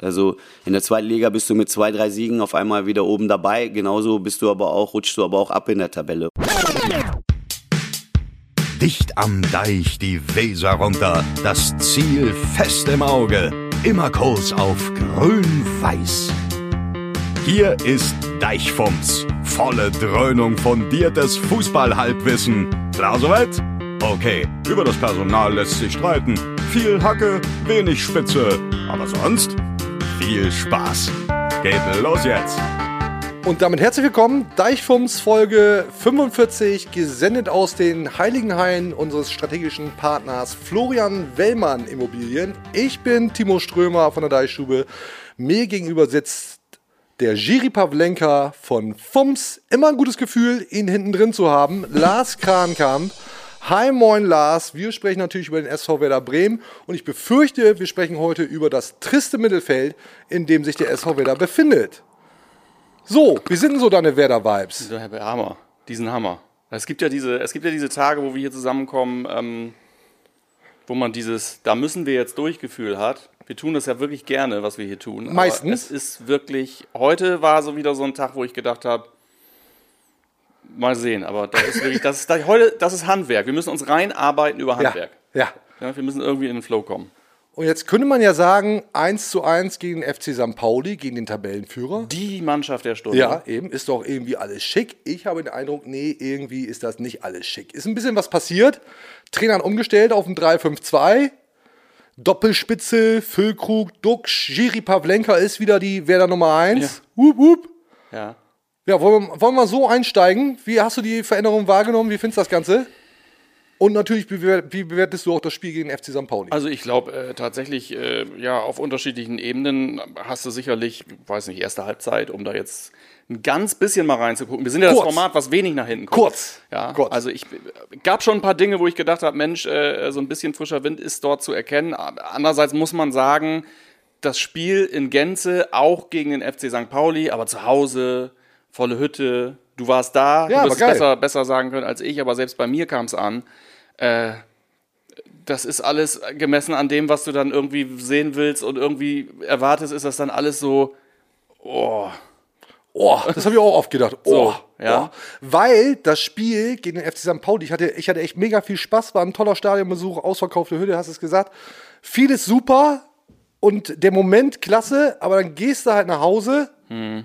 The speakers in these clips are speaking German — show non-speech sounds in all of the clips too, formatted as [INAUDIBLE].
Also in der zweiten Liga bist du mit zwei, drei Siegen auf einmal wieder oben dabei. Genauso bist du aber auch, rutschst du aber auch ab in der Tabelle. Dicht am Deich die Weser runter, das Ziel fest im Auge, immer Kurs auf grün-weiß. Hier ist Deichfumms, volle Dröhnung fundiertes Fußballhalbwissen. Klar soweit? Okay, über das Personal lässt sich streiten. Viel Hacke, wenig Spitze, aber sonst viel Spaß. Geht los jetzt. Und damit herzlich willkommen, Deichfums Folge 45, gesendet aus den Heiligen Hain unseres strategischen Partners Florian Wellmann Immobilien. Ich bin Timo Strömer von der Deichstube. Mir gegenüber sitzt der Jiri Pavlenka von FUMS. Immer ein gutes Gefühl, ihn hinten drin zu haben. Lars Krankamp. Hi, moin Lars. Wir sprechen natürlich über den SV Werder Bremen und ich befürchte, wir sprechen heute über das triste Mittelfeld, in dem sich der SV Werder befindet. So, wie sind denn so deine Werder-Vibes? Dieser Hammer, diesen Hammer. Es gibt ja diese, es gibt ja diese Tage, wo wir hier zusammenkommen, ähm, wo man dieses, da müssen wir jetzt Durchgefühl hat. Wir tun das ja wirklich gerne, was wir hier tun. Meistens. es ist wirklich, heute war so wieder so ein Tag, wo ich gedacht habe, mal sehen, aber das ist wirklich, das ist, heute, das ist Handwerk. Wir müssen uns reinarbeiten über Handwerk. Ja, ja. ja. Wir müssen irgendwie in den Flow kommen. Und jetzt könnte man ja sagen, 1 zu 1 gegen den FC St. Pauli, gegen den Tabellenführer. Die Mannschaft der Stunde. Ja, eben, ist doch irgendwie alles schick. Ich habe den Eindruck, nee, irgendwie ist das nicht alles schick. Ist ein bisschen was passiert. Trainer hat umgestellt auf ein 3-5-2. Doppelspitze, Füllkrug, Duxch, Jiri Pavlenka ist wieder die Werder Nummer 1. Ja. Wup, wup. Ja. Ja, wollen wir, wollen wir so einsteigen? Wie hast du die Veränderung wahrgenommen? Wie findest du das Ganze? Und natürlich, wie, bewer- wie bewertest du auch das Spiel gegen den FC St. Pauli? Also ich glaube äh, tatsächlich, äh, ja, auf unterschiedlichen Ebenen hast du sicherlich, weiß nicht, erste Halbzeit, um da jetzt ein ganz bisschen mal reinzugucken. Wir sind ja Kurz. das Format, was wenig nach hinten guckt. Kurz. Ja, Kurz. also ich gab schon ein paar Dinge, wo ich gedacht habe, Mensch, äh, so ein bisschen frischer Wind ist dort zu erkennen. Andererseits muss man sagen, das Spiel in Gänze, auch gegen den FC St. Pauli, aber zu Hause, volle Hütte, du warst da, Ja, du wirst es besser, besser sagen können als ich, aber selbst bei mir kam es an. Äh, das ist alles gemessen an dem, was du dann irgendwie sehen willst und irgendwie erwartest, ist das dann alles so, oh, Oh, das habe ich auch oft gedacht. Oh, So, ja. oh. Weil das Spiel gegen den FC St. Pauli, ich hatte, ich hatte echt mega viel Spaß, war ein toller Stadionbesuch, ausverkaufte Hütte, hast es gesagt. Vieles super und der Moment klasse, aber dann gehst du halt nach Hause Hm.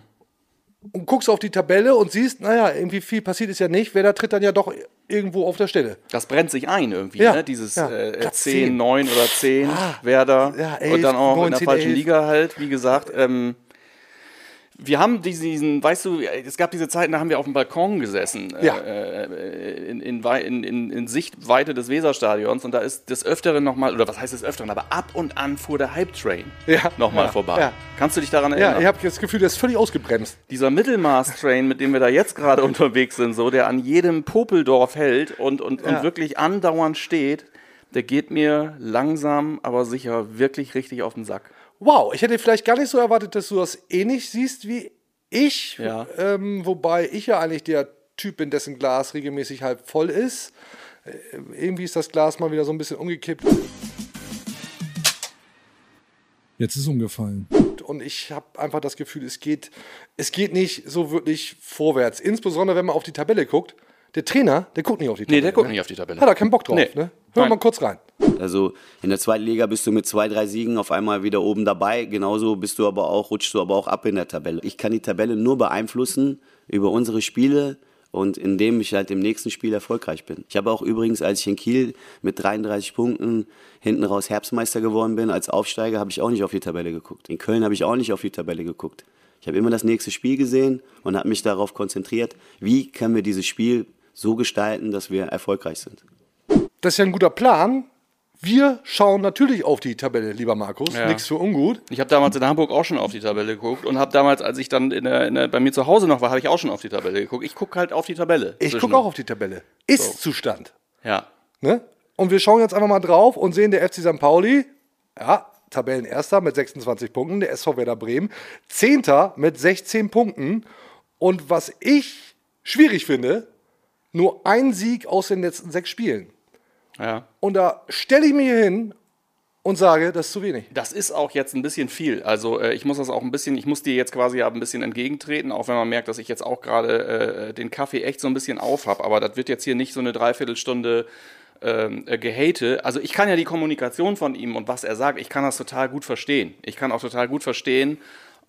Und guckst auf die Tabelle und siehst, naja, irgendwie viel passiert ist ja nicht. Wer da tritt dann ja doch irgendwo auf der Stelle. das brennt sich ein irgendwie, Ja, ne? Dieses ja. äh, Platz 10, 10. 9 oder 10, Werder ja, 11, und dann auch in 19, der falschen 11. Liga halt, wie gesagt. Ähm, wir haben diesen, weißt du, es gab diese Zeiten, da haben wir auf dem Balkon gesessen, Ja. äh, in, in, in, in, Sichtweite des Weserstadions und da ist des Öfteren nochmal, oder was heißt des Öfteren, aber ab und an fuhr der Hype-Train Ja, nochmal ja, vorbei. ja. Kannst du dich daran Ja, erinnern? ich habe das Gefühl, der ist völlig ausgebremst. dieser Mittelmaß-Train, mit dem wir da jetzt gerade [LAUGHS] unterwegs sind, so, der an jedem Popeldorf hält und, und, Ja. und wirklich andauernd steht, der geht mir langsam, aber sicher wirklich richtig auf den Sack. Wow, ich hätte vielleicht gar nicht so erwartet, dass du das ähnlich siehst wie ich. Ja. Ähm, wobei ich ja eigentlich der Typ bin, dessen Glas regelmäßig halb voll ist. Äh, irgendwie ist das Glas mal wieder so ein bisschen umgekippt. Jetzt ist umgefallen. Und ich habe einfach das Gefühl, es geht, es geht nicht so wirklich vorwärts. Insbesondere, wenn man auf die Tabelle guckt. Der Trainer, der guckt nicht auf die Tabelle. Nee, der guckt ne? nicht auf die Tabelle. Hat er keinen Bock drauf, Nee. ne? Hör Nein. mal kurz rein. Also in der zweiten Liga bist du mit zwei, drei Siegen auf einmal wieder oben dabei. Genauso bist du aber auch, rutschst du aber auch ab in der Tabelle. Ich kann die Tabelle nur beeinflussen über unsere Spiele und indem ich halt im nächsten Spiel erfolgreich bin. Ich habe auch übrigens, als ich in Kiel mit 33 Punkten hinten raus Herbstmeister geworden bin, als Aufsteiger, habe ich auch nicht auf die Tabelle geguckt. In Köln habe ich auch nicht auf die Tabelle geguckt. Ich habe immer das nächste Spiel gesehen und habe mich darauf konzentriert, wie können wir dieses Spiel so gestalten, dass wir erfolgreich sind. Das ist ja ein guter Plan. Wir schauen natürlich auf die Tabelle, lieber Markus. Ja. Nichts für ungut. Ich habe damals in Hamburg auch schon auf die Tabelle geguckt und habe damals, als ich dann in der, in der, bei mir zu Hause noch war, habe ich auch schon auf die Tabelle geguckt. Ich gucke halt auf die Tabelle. Ich gucke auch auf die Tabelle. Ist-Zustand. Ja. Ne? Und wir schauen jetzt einfach mal drauf und sehen, der FC St. Pauli, ja, Tabellenerster mit 26 Punkten, der SV Werder Bremen, Zehnter mit 16 Punkten. Und was ich schwierig finde, nur ein Sieg aus den letzten sechs Spielen. Ja. Und da stelle ich mich hier hin und sage, das ist zu wenig. Das ist auch jetzt ein bisschen viel. Also äh, ich muss das auch ein bisschen, ich muss dir jetzt quasi ja ein bisschen entgegentreten, auch wenn man merkt, dass ich jetzt auch gerade äh, den Kaffee echt so ein bisschen auf habe. Aber das wird jetzt hier nicht so eine Dreiviertelstunde ähm, äh, gehate. Also ich kann ja die Kommunikation von ihm und was er sagt, ich kann das total gut verstehen. Ich kann auch total gut verstehen,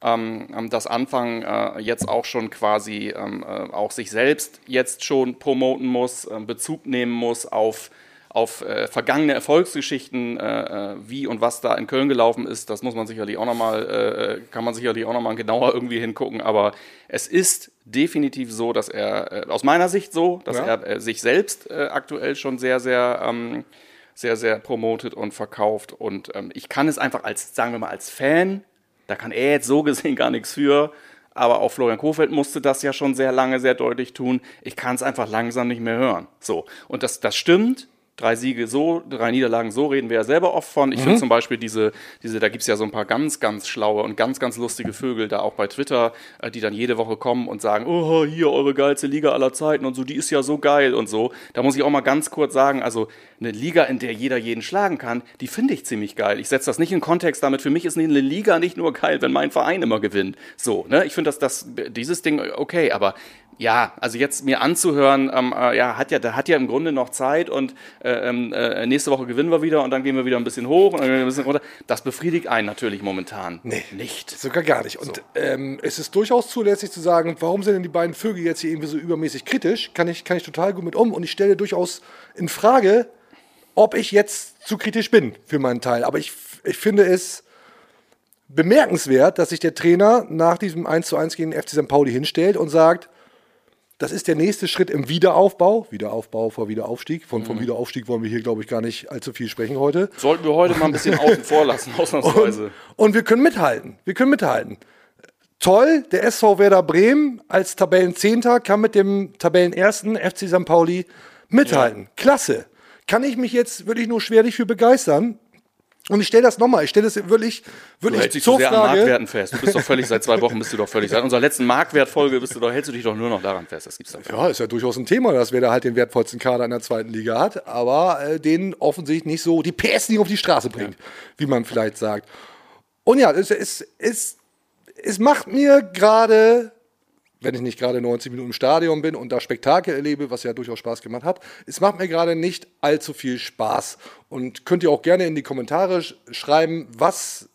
ähm, ähm dass Anfang äh, jetzt auch schon quasi ähm, äh, auch sich selbst jetzt schon promoten muss, äh, Bezug nehmen muss auf auf äh, vergangene Erfolgsgeschichten, äh, äh, wie und was da in Köln gelaufen ist, das muss man sicherlich auch nochmal, äh, kann man sicherlich auch nochmal genauer irgendwie hingucken. Aber es ist definitiv so, dass er, äh, aus meiner Sicht so, dass ja. er äh, sich selbst äh, aktuell schon sehr, sehr, ähm, sehr, sehr promotet und verkauft. Und ähm, ich kann es einfach als, sagen wir mal, als Fan, da kann er jetzt so gesehen gar nichts für, aber auch Florian Kofeld musste das ja schon sehr lange, sehr deutlich tun. Ich kann es einfach langsam nicht mehr hören. So. Und das, das stimmt drei Siege so, drei Niederlagen so, reden wir ja selber oft von. Ich mhm. finde zum Beispiel diese, diese da gibt es ja so ein paar ganz, ganz schlaue und ganz, ganz lustige Vögel da auch bei Twitter, äh, die dann jede Woche kommen und sagen, oh, hier eure geilste Liga aller Zeiten und so, die ist ja so geil und so. Da muss ich auch mal ganz kurz sagen, also eine Liga, in der jeder jeden schlagen kann, die finde ich ziemlich geil. Ich setze das nicht in Kontext damit. Für mich ist eine Liga nicht nur geil, wenn mein Verein immer gewinnt. So, ne? Ich finde das, das, dieses Ding okay, aber ja, also jetzt mir anzuhören, ähm, äh, ja, hat ja, da hat ja im Grunde noch Zeit und äh, ähm, äh, nächste Woche gewinnen wir wieder und dann gehen wir wieder ein bisschen hoch und dann gehen wir ein bisschen runter. Das befriedigt einen natürlich momentan nee, nicht. Sogar gar nicht. Und so. ähm, es ist durchaus zulässig zu sagen, warum sind denn die beiden Vögel jetzt hier irgendwie so übermäßig kritisch? Kann ich, kann ich total gut mit um und ich stelle durchaus in Frage, ob ich jetzt zu kritisch bin für meinen Teil. Aber ich, ich finde es bemerkenswert, dass sich der Trainer nach diesem 1 zu 1 gegen den FC St. Pauli hinstellt und sagt, das ist der nächste Schritt im Wiederaufbau. Wiederaufbau vor Wiederaufstieg. Von, vom mhm. Wiederaufstieg wollen wir hier, glaube ich, gar nicht allzu viel sprechen heute. Sollten wir heute mal ein bisschen [LAUGHS] außen vor lassen, ausnahmsweise. Und, und wir können mithalten. Wir können mithalten. Toll, der SV Werder Bremen als Tabellenzehnter kann mit dem Tabellenersten FC St. Pauli mithalten. Ja. Klasse. Kann ich mich jetzt wirklich nur schwerlich für begeistern. Und ich stelle das nochmal, ich stelle das wirklich, wirklich du hältst dich so sehr Frage. an Marktwerten fest. Du bist doch völlig, seit zwei Wochen bist du doch völlig, seit unserer letzten Marktwertfolge bist du doch, hältst du dich doch nur noch daran fest. Das gibt's doch Ja, ist ja durchaus ein Thema, dass wer da halt den wertvollsten Kader in der zweiten Liga hat, aber äh, den offensichtlich nicht so die PS nicht auf die Straße bringt, ja. wie man vielleicht sagt. Und ja, es, es, es, es macht mir gerade wenn ich nicht gerade 90 Minuten im Stadion bin und da Spektakel erlebe, was ja durchaus Spaß gemacht hat. Es macht mir gerade nicht allzu viel Spaß. Und könnt ihr auch gerne in die Kommentare schreiben, was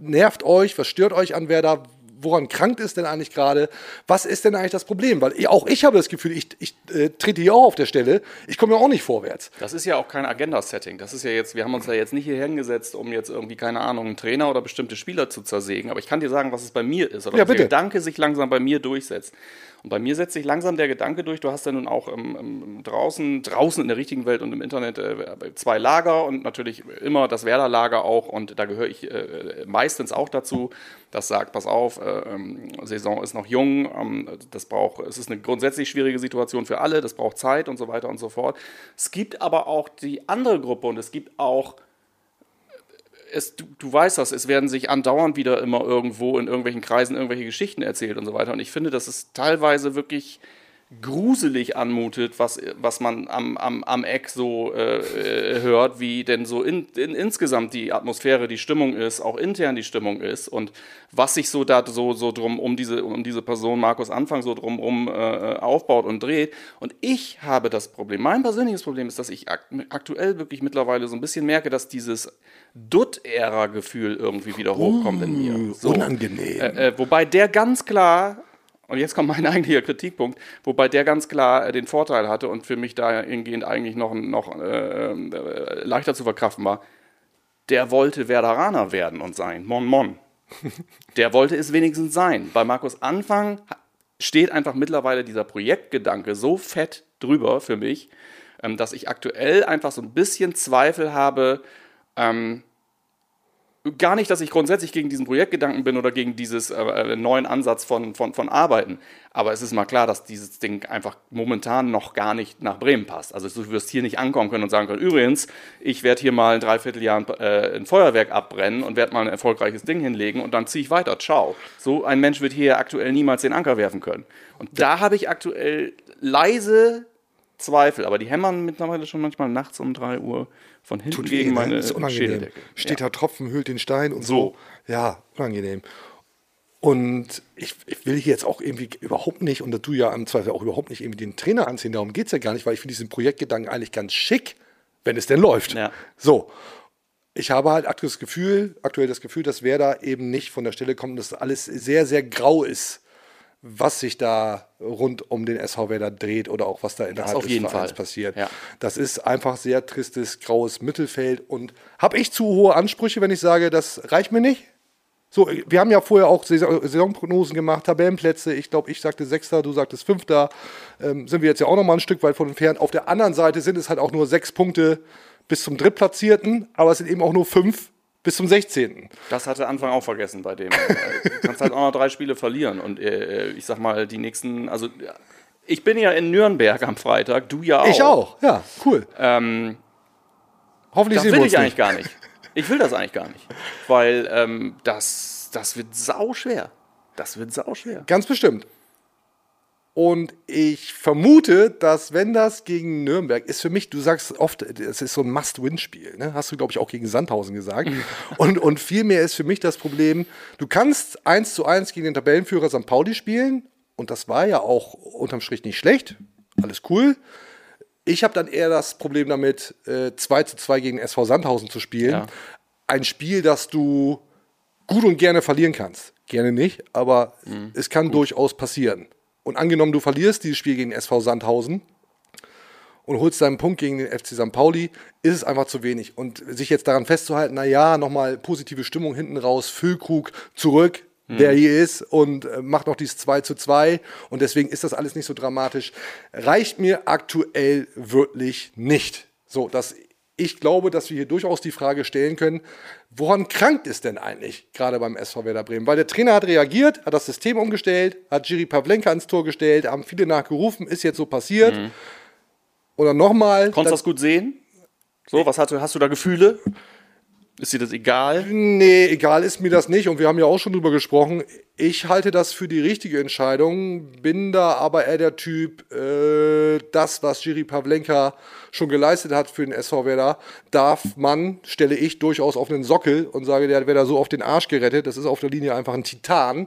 nervt euch, was stört euch an Werder, woran krankt ist denn eigentlich gerade? Was ist denn eigentlich das Problem? Weil auch ich habe das Gefühl, ich, ich äh, trete hier auch auf der Stelle, ich komme ja auch nicht vorwärts. Das ist ja auch kein Agenda-Setting. Das ist ja jetzt, wir haben uns ja jetzt nicht hier hingesetzt, um jetzt irgendwie, keine Ahnung, einen Trainer oder bestimmte Spieler zu zersägen. Aber ich kann dir sagen, was es bei mir ist oder ja, der Gedanke sich langsam bei mir durchsetzt. Und bei mir setzt sich langsam der Gedanke durch, du hast ja nun auch ähm, ähm, draußen, draußen in der richtigen Welt und im Internet äh, zwei Lager und natürlich immer das Werder-Lager auch und da gehöre ich äh, meistens auch dazu, das sagt, pass auf, äh, ähm, Saison ist noch jung, ähm, das braucht, es ist eine grundsätzlich schwierige Situation für alle, das braucht Zeit und so weiter und so fort. Es gibt aber auch die andere Gruppe und es gibt auch es, du, du, weißt das, es werden sich andauernd wieder immer irgendwo in irgendwelchen Kreisen irgendwelche Geschichten erzählt und so weiter. Und ich finde, das ist teilweise wirklich gruselig anmutet, was, was man am, am, am Eck so äh, äh, hört, wie denn so in, in, insgesamt die Atmosphäre, die Stimmung ist, auch intern die Stimmung ist und was sich so da so, so drum um diese, um diese Person Markus Anfang so drumherum äh, aufbaut und dreht. Und ich habe das Problem, mein persönliches Problem ist, dass ich aktuell wirklich mittlerweile so ein bisschen merke, dass dieses Dutt-Ära-Gefühl irgendwie wieder hochkommt uh, in mir. Uh, so. Unangenehm. Äh, äh, wobei der ganz klar und jetzt kommt mein [LAUGHS] eigentlicher Kritikpunkt, wobei der ganz klar äh, den Vorteil hatte und für mich dahingehend eigentlich noch, noch äh, äh, leichter zu verkraften war. Der wollte Werderaner werden und sein. Mon Mon. [LAUGHS] Der wollte es wenigstens sein. Bei Markus Anfang steht einfach mittlerweile dieser Projektgedanke so fett drüber für mich, ähm, dass ich aktuell einfach so ein bisschen Zweifel habe, ähm, gar nicht, dass ich grundsätzlich gegen diesen Projektgedanken bin oder gegen dieses äh, äh, neuen Ansatz von, von, von Arbeiten. Aber es ist mal klar, dass dieses Ding einfach momentan noch gar nicht nach Bremen passt. Also du wirst hier nicht ankommen können und sagen können, übrigens, ich werde hier mal ein Dreivierteljahr ein, äh, ein Feuerwerk abbrennen und werde mal ein erfolgreiches Ding hinlegen und dann ziehe ich weiter. Ciao. So ein Mensch wird hier aktuell niemals den Anker werfen können. Und da habe ich aktuell leise Zweifel, aber die hämmern mittlerweile schon manchmal nachts um 3 Uhr von hinten Tut weh, gegen ne? meine ist unangenehm. Schädeldecke. Steht ja. da Tropfen, hüllt den Stein und so. So. Ja, unangenehm. Und ich, ich will hier jetzt auch irgendwie überhaupt nicht, und du ja im Zweifel auch überhaupt nicht irgendwie den Trainer anziehen, darum geht es ja gar nicht, weil ich finde diesen Projektgedanken eigentlich ganz schick, wenn es denn läuft. Ja. So. Ich habe halt aktuell das Gefühl, aktuell das Gefühl, dass wer da eben nicht von der Stelle kommt, dass alles sehr, sehr grau ist, was sich da rund um den SV Werder dreht oder auch was da innerhalb auf des jeden Vereins Fall. passiert. Ja. Das ist einfach sehr tristes, graues Mittelfeld. Und habe ich zu hohe Ansprüche, wenn ich sage, das reicht mir nicht? So, wir haben ja vorher auch Saison Saisonprognosen gemacht, Tabellenplätze. Ich glaube, ich sagte Sechster, du sagtest Fünfter. Ähm, sind wir jetzt ja auch noch mal ein Stück weit von entfernt. Auf der anderen Seite sind es halt auch nur sechs Punkte bis zum Drittplatzierten, aber es sind eben auch nur fünf bis zum 16. Das hatte Anfang auch vergessen bei dem. Äh, du kannst halt auch noch drei Spiele verlieren. Und äh, ich sag mal, die nächsten, also ich bin ja in Nürnberg am Freitag, du ja auch. Ich auch, ja, cool. Ähm, Hoffentlich das sehen will wir ich uns eigentlich nicht. gar nicht. Ich will das eigentlich gar nicht. Weil ähm, das, das wird sau schwer. Das wird sau schwer. Ganz bestimmt. Und ich vermute, dass wenn das gegen Nürnberg ist für mich, du sagst oft, es ist so ein Must-Win-Spiel. Ne? Hast du, glaube ich, auch gegen Sandhausen gesagt. und, und vielmehr ist für mich das Problem, du kannst 1 zu 1 gegen den Tabellenführer St. Pauli spielen. Und das war ja auch unterm Strich nicht schlecht. Alles cool. Ich habe dann eher das Problem damit, äh, 2 zu 2 gegen SV Sandhausen zu spielen. Ja. Ein Spiel, das du gut und gerne verlieren kannst. Gerne nicht, aber es kann durchaus passieren. Und angenommen, du verlierst dieses Spiel gegen SV Sandhausen und holst deinen Punkt gegen den FC St. Pauli, ist es einfach zu wenig. Und sich jetzt daran festzuhalten, naja, nochmal positive Stimmung hinten raus, Füllkrug zurück, der hier ist und äh, macht noch dieses 2 zu 2 und deswegen ist das alles nicht so dramatisch, reicht mir aktuell wirklich nicht. So, dass ich glaube, dass wir hier durchaus die Frage stellen können, woran krankt es denn eigentlich, gerade beim SV Werder Bremen? Weil der Trainer hat reagiert, hat das System umgestellt, hat Jiri Pavlenka ans Tor gestellt, haben viele nachgerufen, ist jetzt so passiert. Und dann nochmal. Konntest du das gut sehen? So, was hast du, hast du da Gefühle? Ist dir das egal? Nee, egal ist mir das nicht. Und wir haben ja auch schon drüber gesprochen. Ich halte das für die richtige Entscheidung, bin da aber eher der Typ, äh, das, was Jiri Pavlenka schon geleistet hat für den SV Werder, darf man, stelle ich durchaus auf einen Sockel und sage, der hat Werder so auf den Arsch gerettet. Das ist auf der Linie einfach ein Titan.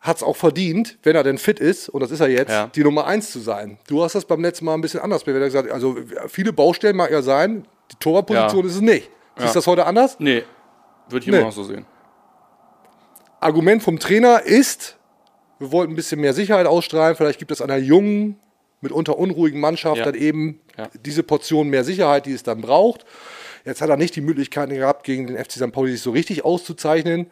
Hat es auch verdient, wenn er denn fit ist, und das ist er jetzt, Ja. die Nummer eins zu sein. Du hast das beim letzten Mal ein bisschen anders bei Werder gesagt. Also viele Baustellen mag ja sein, die Torwartposition Ja. ist es nicht. Siehst du das heute anders? Nee, würde ich Nee. immer noch so sehen. Argument vom Trainer ist, wir wollten ein bisschen mehr Sicherheit ausstrahlen. Vielleicht gibt es einer jungen, mitunter unruhigen Mannschaft Ja. dann eben Ja. diese Portion mehr Sicherheit, die es dann braucht. Jetzt hat er nicht die Möglichkeit gehabt, gegen den FC St. Pauli sich so richtig auszuzeichnen.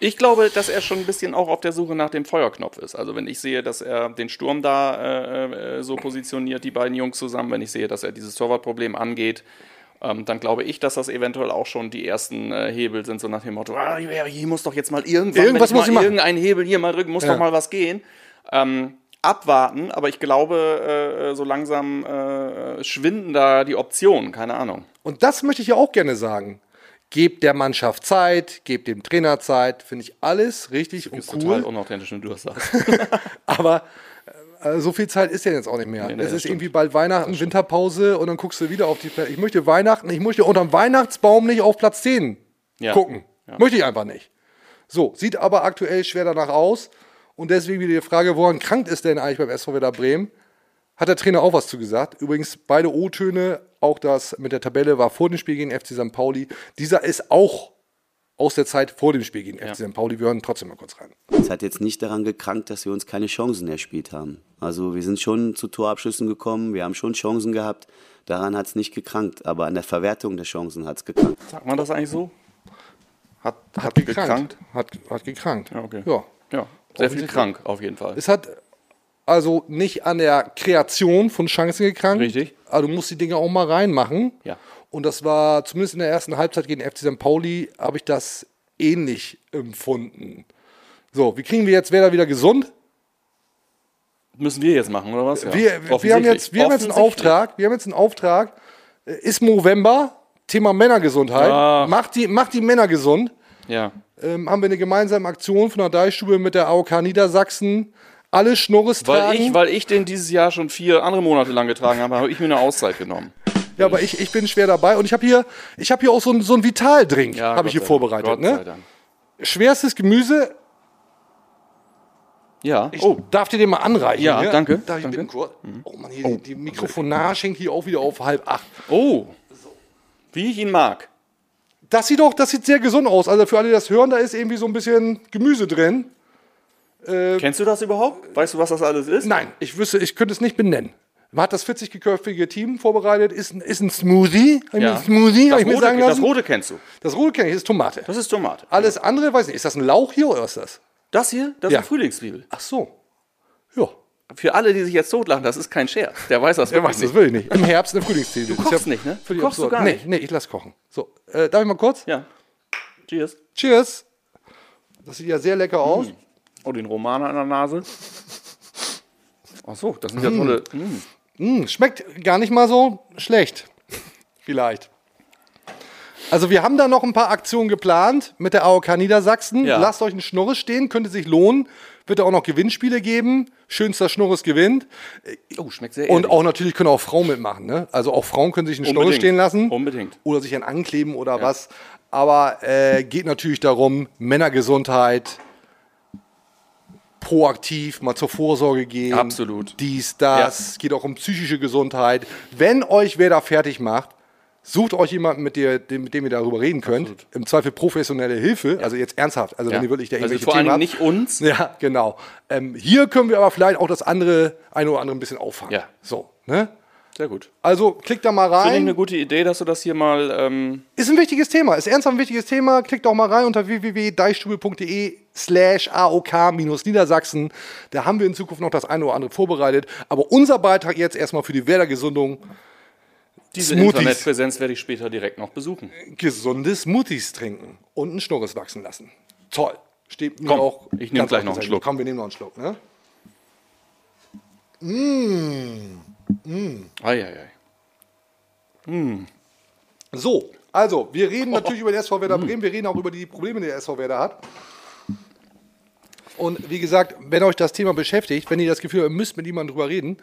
Ich glaube, dass er schon ein bisschen auch auf der Suche nach dem Feuerknopf ist. Also wenn ich sehe, dass er den Sturm da äh, äh, so positioniert, die beiden Jungs zusammen, wenn ich sehe, dass er dieses Torwartproblem angeht, ähm, dann glaube ich, dass das eventuell auch schon die ersten äh, Hebel sind, so nach dem Motto, ah, hier muss doch jetzt mal irgendwann, Irgendwas wenn muss ich ich mal machen. irgendeinen Hebel hier mal drücken, muss Ja. doch mal was gehen. Ähm, abwarten, aber ich glaube, äh, so langsam äh, schwinden da die Optionen, keine Ahnung. Und das möchte ich ja auch gerne sagen. Gebt der Mannschaft Zeit, gebt dem Trainer Zeit, finde ich alles richtig und Ist total cool. unauthentisch, wenn du das sagst. [LAUGHS] Aber äh, so viel Zeit ist ja jetzt auch nicht mehr. Nee, nee, es ist stimmt. irgendwie bald Weihnachten, Winterpause und dann guckst du wieder auf die. Pla- Ich möchte Weihnachten, ich möchte unterm Weihnachtsbaum nicht auf Platz 10 Ja. gucken. Ja. Möchte ich einfach nicht. So, sieht aber aktuell schwer danach aus. Und deswegen wieder die Frage, woran krankt ist denn eigentlich beim SV Werder Bremen? Hat der Trainer auch was zu gesagt? Übrigens, beide O-Töne, auch das mit der Tabelle war vor dem Spiel gegen FC St. Pauli. Dieser ist auch aus der Zeit vor dem Spiel gegen FC St. Pauli. Wir hören trotzdem mal kurz rein. Es hat jetzt nicht daran gekrankt, dass wir uns keine Chancen erspielt haben. Also wir sind schon zu Torabschlüssen gekommen, wir haben schon Chancen gehabt. Daran hat es nicht gekrankt, aber an der Verwertung der Chancen hat es gekrankt. Sagt man das eigentlich so? Hat, Hat gekrankt. Hat, hat gekrankt. Ja, okay. Ja. Ja, sehr viel krank, auf jeden Fall. Es hat also nicht an der Kreation von Chancen gekrankt. Richtig. Aber du musst die Dinge auch mal reinmachen. Ja. Und das war zumindest in der ersten Halbzeit gegen FC St. Pauli, habe ich das ähnlich empfunden. So, wie kriegen wir jetzt Werder wieder gesund? Müssen wir jetzt machen, oder was? Ja. Wir, wir haben jetzt, wir haben jetzt einen. Auftrag. Wir haben jetzt einen Auftrag. Äh, Ist Movember, Thema Männergesundheit. Ja. Macht die, macht die Männer gesund. Ja. ähm, haben wir eine gemeinsame Aktion von der Deichstube mit der AOK Niedersachsen alle Schnurres Weil tragen. ich, weil ich den dieses Jahr schon vier andere Monate lang getragen habe, habe ich mir eine Auszeit genommen. Ja, aber ich, ich bin schwer dabei und ich habe hier, ich hab hier auch so einen so Vitaldrink, Ja, habe ich hier vorbereitet. Gott sei Ne? Dank. Schwerstes Gemüse, Ja. ich oh, darf dir den mal anreichen. Ja, ne? danke, Darf ich danke. kurz? Oh Mann, hier, die, die Mikrofonage hängt hier auch wieder auf halb acht. oh. Wie ich ihn mag. Das sieht doch, das sieht sehr gesund aus. Also für alle, die das hören, da ist irgendwie so ein bisschen Gemüse drin. Kennst du das überhaupt? Weißt du, was das alles ist? Nein, ich wüsste, ich könnte es nicht benennen. Man hat das 40-köpfige Team vorbereitet, ist, ein- ist ein Smoothie. Ich Ja. ein Smoothie, Das ich rote, sagen das rote kennst du. Das rote kenne ich, das ist Tomate. Das ist Tomate. Alles andere, weiß nicht, ist das ein Lauch hier oder was ist das? Das hier, das Ja. ist eine Frühlingszwiebel. Ach so. Ja, Für alle, die sich jetzt totlachen, das ist kein Scherz. Der weiß das wirklich weiß, das nicht. will ich nicht. Im Herbst eine Frühlingszwiebel. Du kochst nicht, ne? Kochst du absurd. gar nee, nicht? Nee, ich lass kochen. So, äh, darf ich mal kurz? Ja. Cheers. Cheers. Das sieht ja sehr lecker aus. Oh, den Romaner an der Nase. Ach so, das sind ja tolle. Mm. Mm, schmeckt gar nicht mal so schlecht. [LAUGHS] Vielleicht. Also wir haben da noch ein paar Aktionen geplant mit der AOK Niedersachsen. Ja. Lasst euch einen Schnurres stehen, könnte sich lohnen. Wird da auch noch Gewinnspiele geben. Schönster Schnurres gewinnt. Oh, schmeckt sehr Und ehrlich. auch natürlich können auch Frauen mitmachen. Ne? Also auch Frauen können sich einen Schnurres stehen lassen. Unbedingt. Oder sich einen ankleben oder was. Aber äh, geht natürlich darum, Männergesundheit, proaktiv mal zur Vorsorge gehen. Absolut. Dies, das. Geht auch um psychische Gesundheit. Wenn euch wer da fertig macht, sucht euch jemanden, mit, der, dem, mit dem ihr darüber reden könnt. Im Zweifel professionelle Hilfe. Also jetzt ernsthaft. Also Ja. wenn ihr wirklich da also irgendwelche vor allem nicht uns. Ja, genau. Ähm, hier können wir aber vielleicht auch das andere, eine oder andere ein bisschen auffangen. Ja. So, ne? Sehr gut. Also klickt da mal Finde ich rein. eine gute Idee, dass du das hier mal. Ähm, Ist ein wichtiges Thema, ist ernsthaft ein wichtiges Thema. Klickt auch mal rein unter www.deichstube.de slash AOK-Niedersachsen. Da haben wir in Zukunft noch das eine oder andere vorbereitet. Aber unser Beitrag jetzt erstmal für die Werder-Gesundung, diese Smoothies. Internetpräsenz werde ich später direkt noch besuchen. gesunde Smoothies trinken und einen Schnurres wachsen lassen. Toll. Steht mir Komm, auch. ich nehm ganz gleich noch einen. Schluck. Komm, wir nehmen noch einen Schluck. Ne? Eieiei. So, also, wir reden natürlich über den SV Mm. Werder Bremen, wir reden auch über die Probleme, die der SV Werder hat. Und wie gesagt, wenn euch das Thema beschäftigt, wenn ihr das Gefühl habt, ihr müsst mit jemandem drüber reden,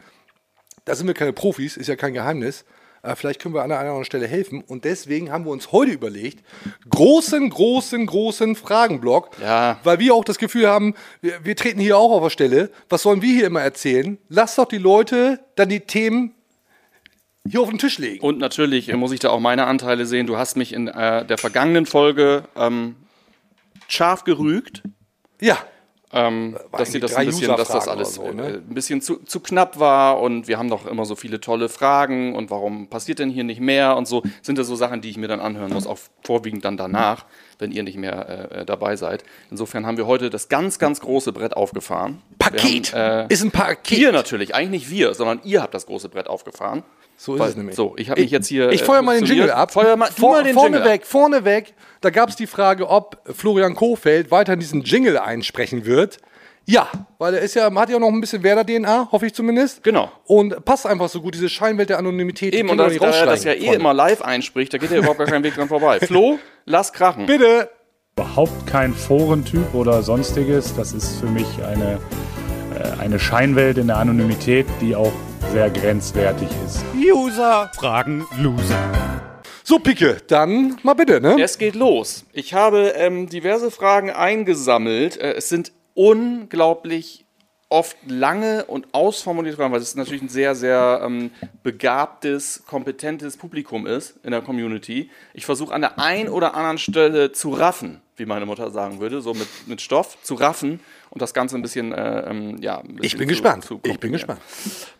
da sind wir keine Profis, ist ja kein Geheimnis. Äh, vielleicht können wir an oder anderen Stelle helfen. Und deswegen haben wir uns heute überlegt, großen, großen, großen Fragenblock, Ja. weil wir auch das Gefühl haben, wir, wir treten hier auch auf der Stelle. Was sollen wir hier immer erzählen? Lasst doch die Leute dann die Themen hier auf den Tisch legen. Und natürlich äh, muss ich da auch meine Anteile sehen. Du hast mich in äh, der vergangenen Folge ähm, scharf gerügt. Ja. Ähm, dass irgendwie dir das ein bisschen, dass das alles so, ne? äh, ein bisschen zu, zu knapp war und wir haben doch immer so viele tolle Fragen und warum passiert denn hier nicht mehr und so sind das so Sachen, die ich mir dann anhören muss, auch vorwiegend dann danach, wenn ihr nicht mehr äh, dabei seid. Insofern haben wir heute das ganz, ganz große Brett aufgefahren. Paket. Haben, äh, ist ein Paket. ihr natürlich, eigentlich nicht wir, sondern ihr habt das große Brett aufgefahren. So ist Weil- es nämlich. So, ich habe mich jetzt hier. Ich äh, feuer mal den Jingle positioniert. ab. Feuer mal, Vor, mal den Jingle ab. vorneweg, vorneweg, da gab es die Frage, ob Florian Kohfeldt weiter diesen Jingle einsprechen wird. Ja, weil er ist ja, hat ja noch ein bisschen Werder-DNA, hoffe ich zumindest. Genau. Und passt einfach so gut, diese Scheinwelt der Anonymität. Eben, und da er das ja eh Freunde. immer live einspricht, da geht ja überhaupt gar kein Weg dran vorbei. [LAUGHS] Flo, lass krachen. Bitte. überhaupt kein Forentyp oder sonstiges. Das ist für mich eine, äh, eine Scheinwelt in der Anonymität, die auch sehr grenzwertig ist. User fragen Loser. So, Picke, dann mal bitte, ne? Es geht los. Ich habe ähm, diverse Fragen eingesammelt. Äh, es sind unglaublich oft lange und ausformulierte Fragen, weil es natürlich ein sehr, sehr ähm, begabtes, kompetentes Publikum ist in der Community. Ich versuche an der einen oder anderen Stelle zu raffen, wie meine Mutter sagen würde, so mit, mit Stoff, zu raffen und das Ganze ein bisschen, äh, ähm, ja, ein bisschen Ich bin zu- gespannt. zu Ich bin gespannt.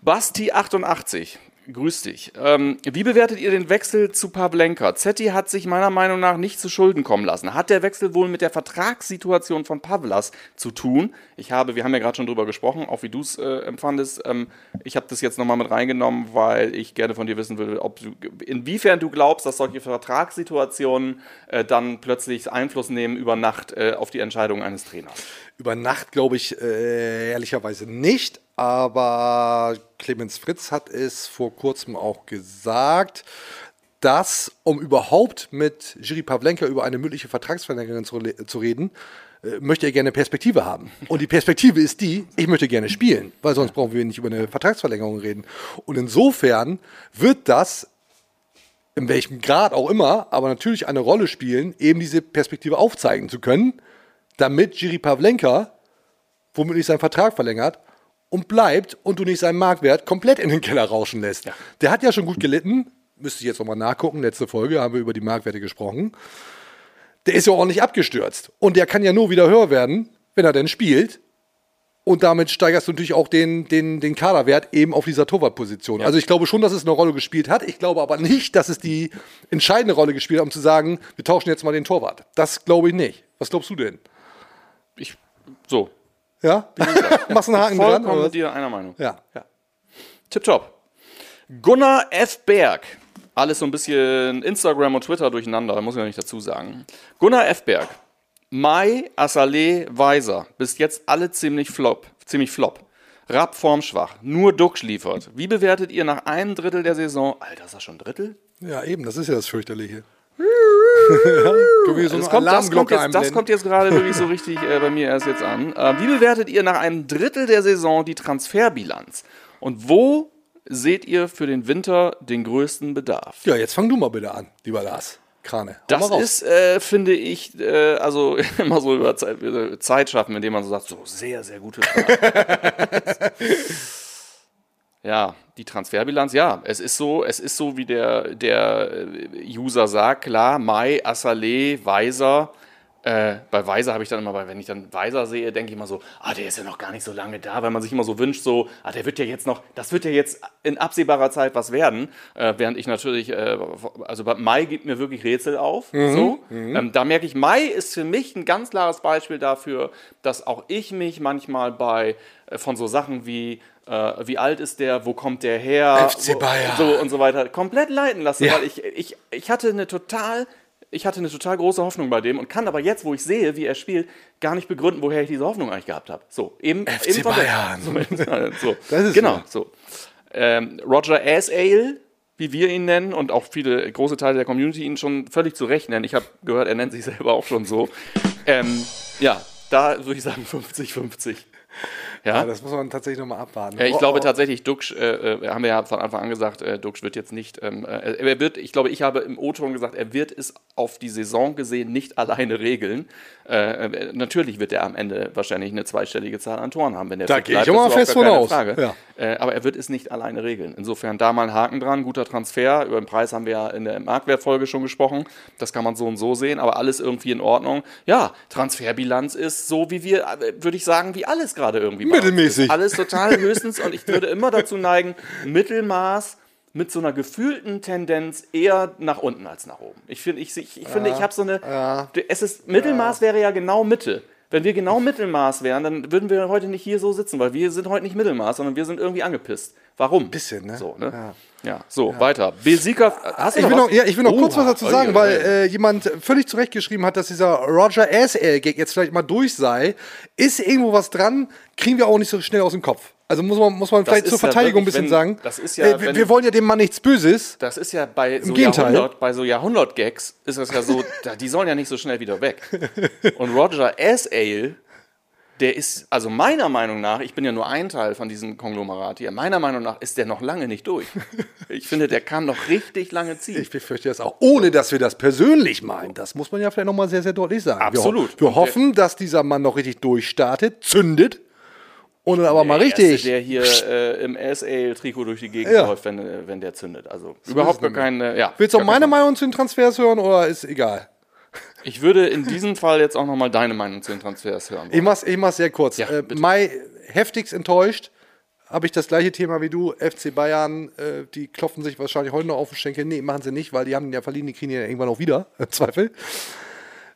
Basti88, grüß dich. Ähm, wie bewertet ihr den Wechsel zu Pavlenka? Zetti hat sich meiner Meinung nach nicht zu Schulden kommen lassen. Hat der Wechsel wohl mit der Vertragssituation von Pavlas zu tun? Ich habe, wir haben ja gerade schon drüber gesprochen, auch wie du es äh, empfandest. Ähm, ich habe das jetzt nochmal mit reingenommen, weil ich gerne von dir wissen will, ob du, inwiefern du glaubst, dass solche Vertragssituationen äh, dann plötzlich Einfluss nehmen über Nacht äh, auf die Entscheidung eines Trainers. Über Nacht glaube ich äh, ehrlicherweise nicht, aber Clemens Fritz hat es vor kurzem auch gesagt, dass, um überhaupt mit Jiri Pavlenka über eine mögliche Vertragsverlängerung zu, zu reden, äh, möchte er gerne Perspektive haben. Und die Perspektive ist die, ich möchte gerne spielen, weil sonst brauchen wir nicht über eine Vertragsverlängerung reden. Und insofern wird das in welchem Grad auch immer, aber natürlich eine Rolle spielen, eben diese Perspektive aufzeigen zu können, damit Jiri Pavlenka womöglich seinen Vertrag verlängert und bleibt und du nicht seinen Marktwert komplett in den Keller rauschen lässt. Der hat ja schon gut gelitten, müsste ich jetzt nochmal nachgucken, letzte Folge haben wir über die Marktwerte gesprochen. Der ist ja ordentlich abgestürzt und der kann ja nur wieder höher werden, wenn er denn spielt. Und damit steigerst du natürlich auch den, den, den Kaderwert eben auf dieser Torwartposition. Also ich glaube schon, dass es eine Rolle gespielt hat. Ich glaube aber nicht, dass es die entscheidende Rolle gespielt hat, um zu sagen, wir tauschen jetzt mal den Torwart. Das glaube ich nicht. Was glaubst du denn? Ich, so, [LAUGHS] Ja? Machst einen Haken dran? vollkommen mit dir einer Meinung. Ja. Tipptopp. Gunnar F. Berg. Alles so ein bisschen Instagram und Twitter durcheinander, da muss ich ja nicht dazu sagen. Gunnar F. Berg. Mai, Assalé, Weiser. Bis jetzt alle ziemlich flop. Ziemlich flop. Rapp formschwach. Nur Duxch liefert. Wie bewertet ihr nach einem Drittel der Saison? Alter, ist das schon ein Drittel? Ja, eben, das ist ja das Fürchterliche. Ja, so Das kommt, das, kommt jetzt, das kommt jetzt gerade wirklich so richtig äh, bei mir erst jetzt an. Äh, wie bewertet ihr nach einem Drittel der Saison die Transferbilanz? Und wo seht ihr für den Winter den größten Bedarf? Ja, jetzt fang du mal bitte an, lieber Lars. Krane. Hau Das ist, äh, finde ich, äh, also [LAUGHS] immer so über Zeit, äh, Zeit schaffen, indem man so sagt, so sehr, sehr gute Frage. [LAUGHS] Ja, die Transferbilanz, ja, es ist so, es ist so, wie der, der äh, User sagt, klar, Mai, Assalé, Weiser. Äh, bei Weiser habe ich dann immer, bei, wenn ich dann Weiser sehe, denke ich immer so, ah, der ist ja noch gar nicht so lange da, weil man sich immer so wünscht, so, ah, der wird ja jetzt noch, das wird ja jetzt in absehbarer Zeit was werden. Äh, während ich natürlich, äh, also bei Mai gibt mir wirklich Rätsel auf. So. Ähm, da merke ich, Mai ist für mich ein ganz klares Beispiel dafür, dass auch ich mich manchmal bei äh, von so Sachen wie äh, wie alt ist der, wo kommt der her, FC Bayern. so und so weiter, komplett leiten lassen, Ja. weil ich, ich, ich hatte eine total, ich hatte eine total große Hoffnung bei dem und kann aber jetzt, wo ich sehe, wie er spielt, gar nicht begründen, woher ich diese Hoffnung eigentlich gehabt habe. So, eben, FC eben von der- Bayern. [LAUGHS] So, [LAUGHS] so. Das ist genau, so. so. Ähm, Roger Asale, wie wir ihn nennen und auch viele große Teile der Community ihn schon völlig zu Recht nennen. Ich habe gehört, er nennt sich selber auch schon so. Ähm, ja, da würde ich sagen 50-50. Ja, Ja, das muss man tatsächlich nochmal abwarten. ja, ich Oh, glaube oh. tatsächlich, Duxch, äh, äh, haben wir ja von Anfang an gesagt, äh, Duxch wird jetzt nicht, ähm, äh, er wird, ich glaube, ich habe im O-Ton gesagt, er wird es auf die Saison gesehen nicht alleine regeln. Äh, äh, natürlich wird er am Ende wahrscheinlich eine zweistellige Zahl an Toren haben, wenn der Da gehe ich ist fest von aus. Frage. Äh, aber er wird es nicht alleine regeln. Insofern da mal einen Haken dran, guter Transfer. Über den Preis haben wir ja in der Marktwertfolge schon gesprochen. Das kann man so und so sehen, aber alles irgendwie in Ordnung. Ja, Transferbilanz ist so, wie wir, würde ich sagen, wie alles gerade irgendwie Mittelmäßig. Alles total höchstens und ich würde immer dazu neigen, Mittelmaß mit so einer gefühlten Tendenz eher nach unten als nach oben. Ich, find, ich, ich, ich finde, ich habe so eine. Es ist, Mittelmaß wäre ja genau Mitte. Wenn wir genau Mittelmaß wären, dann würden wir heute nicht hier so sitzen, weil wir sind heute nicht Mittelmaß, sondern wir sind irgendwie angepisst. Warum? Bisschen, ne? So, ne? Ja, so, weiter. Besieger. Hast du Ich will, noch, ja, ich will noch kurz was Oha, dazu sagen, weil äh, jemand völlig zu Recht geschrieben hat, dass dieser Roger SL-Gag jetzt vielleicht mal durch sei. Ist irgendwo was dran, kriegen wir auch nicht so schnell aus dem Kopf. Also muss man, muss man vielleicht zur ja Verteidigung ein wirklich, bisschen wenn- sagen. das ist ja, äh, wir, wenn- wir wollen ja dem Mann nichts Böses. Das ist ja bei so, Gegenteil. Jahrhundert, bei so Jahrhundert-Gags ist das ja so, [LAUGHS] die sollen ja nicht so schnell wieder weg. Und Roger S. Ale, der ist, also meiner Meinung nach, ich bin ja nur ein Teil von diesem Konglomerat hier, meiner Meinung nach ist der noch lange nicht durch. Ich finde, der kann noch richtig lange ziehen. Ich befürchte das auch, ohne dass wir das persönlich meinen. Das muss man ja vielleicht nochmal sehr, sehr deutlich sagen. Absolut. Wir, wir hoffen, dass dieser Mann noch richtig durchstartet, zündet und dann aber mal richtig. Erste, der hier äh, im S-Ale-Trikot durch die Gegend Ja. läuft, wenn, äh, wenn der zündet. Also überhaupt gar keine. Ja, Willst du auch meine Meinung zu den Transfers hören oder ist egal? Ich würde in diesem Fall jetzt auch nochmal deine Meinung zu den Transfers hören. Ich mach's, ich mach's sehr kurz. Ja, äh. Mai heftigst enttäuscht. Habe ich das gleiche Thema wie du. FC Bayern, äh, die klopfen sich wahrscheinlich heute noch auf den Schenkel. Nee, machen sie nicht, weil die haben ja verliehen, die kriegen ja irgendwann auch wieder. Im [LAUGHS] Zweifel.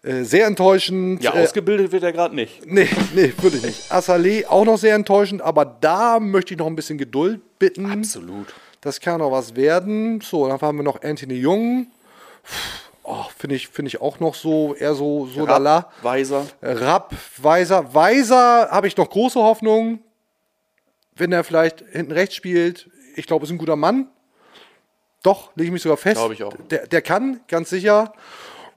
Äh, sehr enttäuschend. Ja, äh, ausgebildet wird er gerade nicht. [LAUGHS] nee, nee, würde ich nicht. Assalé auch noch sehr enttäuschend, aber da möchte ich noch ein bisschen Geduld bitten. Absolut. Das kann noch was werden. So, dann haben wir noch Anthony Jung. Oh, Finde ich, find ich auch noch so, eher so, so lala. Weiser. Rapp, Weiser. Weiser habe ich noch große Hoffnung, wenn er vielleicht hinten rechts spielt. Ich glaube, ist ein guter Mann. Doch, lege ich mich sogar fest. Glaube ich auch. Der, der kann, ganz sicher.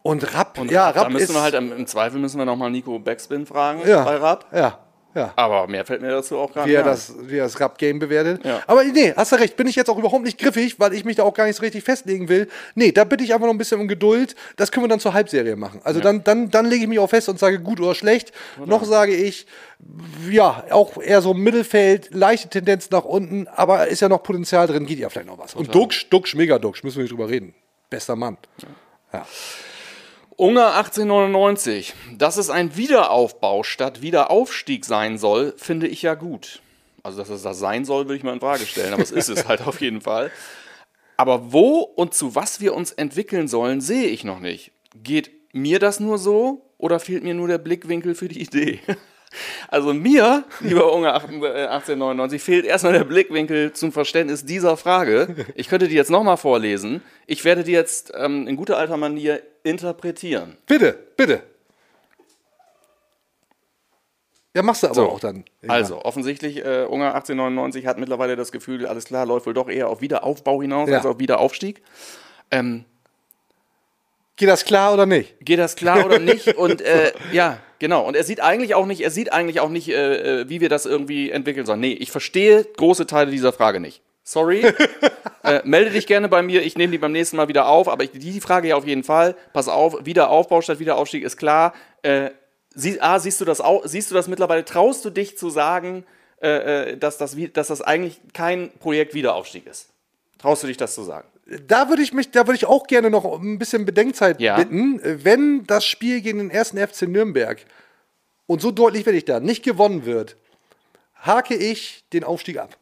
Und Rapp, Und ja, Rapp, da müssen wir halt, im Zweifel müssen wir nochmal Nico Backspin fragen ja, bei Rapp. Ja, ja. Aber mehr fällt mir dazu auch gar Wie nicht er das, wie er das Rap-Game bewertet. Ja. Aber nee, hast du recht, bin ich jetzt auch überhaupt nicht griffig, weil ich mich da auch gar nicht so richtig festlegen will. Nee, da bitte ich einfach noch ein bisschen um Geduld. Das können wir dann zur Halbserie machen. Also dann, dann, dann lege ich mich auch fest und sage gut oder schlecht. Noch sage ich, ja, auch eher so Mittelfeld, leichte Tendenz nach unten, aber ist ja noch Potenzial drin, geht ja vielleicht noch was. Und Duxch, Duxch, mega Duxch, müssen wir nicht drüber reden. Bester Mann. Ja. Ungar 1899. Dass es ein Wiederaufbau statt Wiederaufstieg sein soll, finde ich ja gut. Also, dass es das sein soll, würde ich mal in Frage stellen, aber es ist es halt [LAUGHS] auf jeden Fall. Aber wo und zu was wir uns entwickeln sollen, sehe ich noch nicht. Geht mir das nur so oder fehlt mir nur der Blickwinkel für die Idee? [LAUGHS] Also mir, lieber Ungar 1899, fehlt erstmal der Blickwinkel zum Verständnis dieser Frage. Ich könnte die jetzt nochmal vorlesen. Ich werde die jetzt ähm, in guter alter Manier interpretieren. Bitte, bitte. Ja, machst du aber So, auch dann. Also, offensichtlich, äh, Ungar 1899 hat mittlerweile das Gefühl, alles klar, läuft wohl doch eher auf Wiederaufbau hinaus Ja. als auf Wiederaufstieg. Ähm, Geht das klar oder nicht? geht das klar oder nicht? Und äh, ja, genau. Und er sieht eigentlich auch nicht, er sieht eigentlich auch nicht, äh, äh, wie wir das irgendwie entwickeln sollen. Nee, ich verstehe große Teile dieser Frage nicht. Sorry. [LAUGHS] äh, melde dich gerne bei mir, ich nehme die beim nächsten Mal wieder auf, aber ich, die, Frage ja auf jeden Fall. Pass auf, Wiederaufbau statt Wiederaufstieg ist klar. Äh, sie, A, siehst du das auch, siehst du das mittlerweile, traust du dich zu sagen, äh, äh, dass, das, dass das eigentlich kein Projekt Wiederaufstieg ist? Traust du dich das zu sagen? Da würde ich mich, da würde ich auch gerne noch ein bisschen Bedenkzeit Ja. bitten. Wenn das Spiel gegen den ersten FC Nürnberg und so deutlich werde ich da nicht gewonnen wird, hake ich den Aufstieg ab.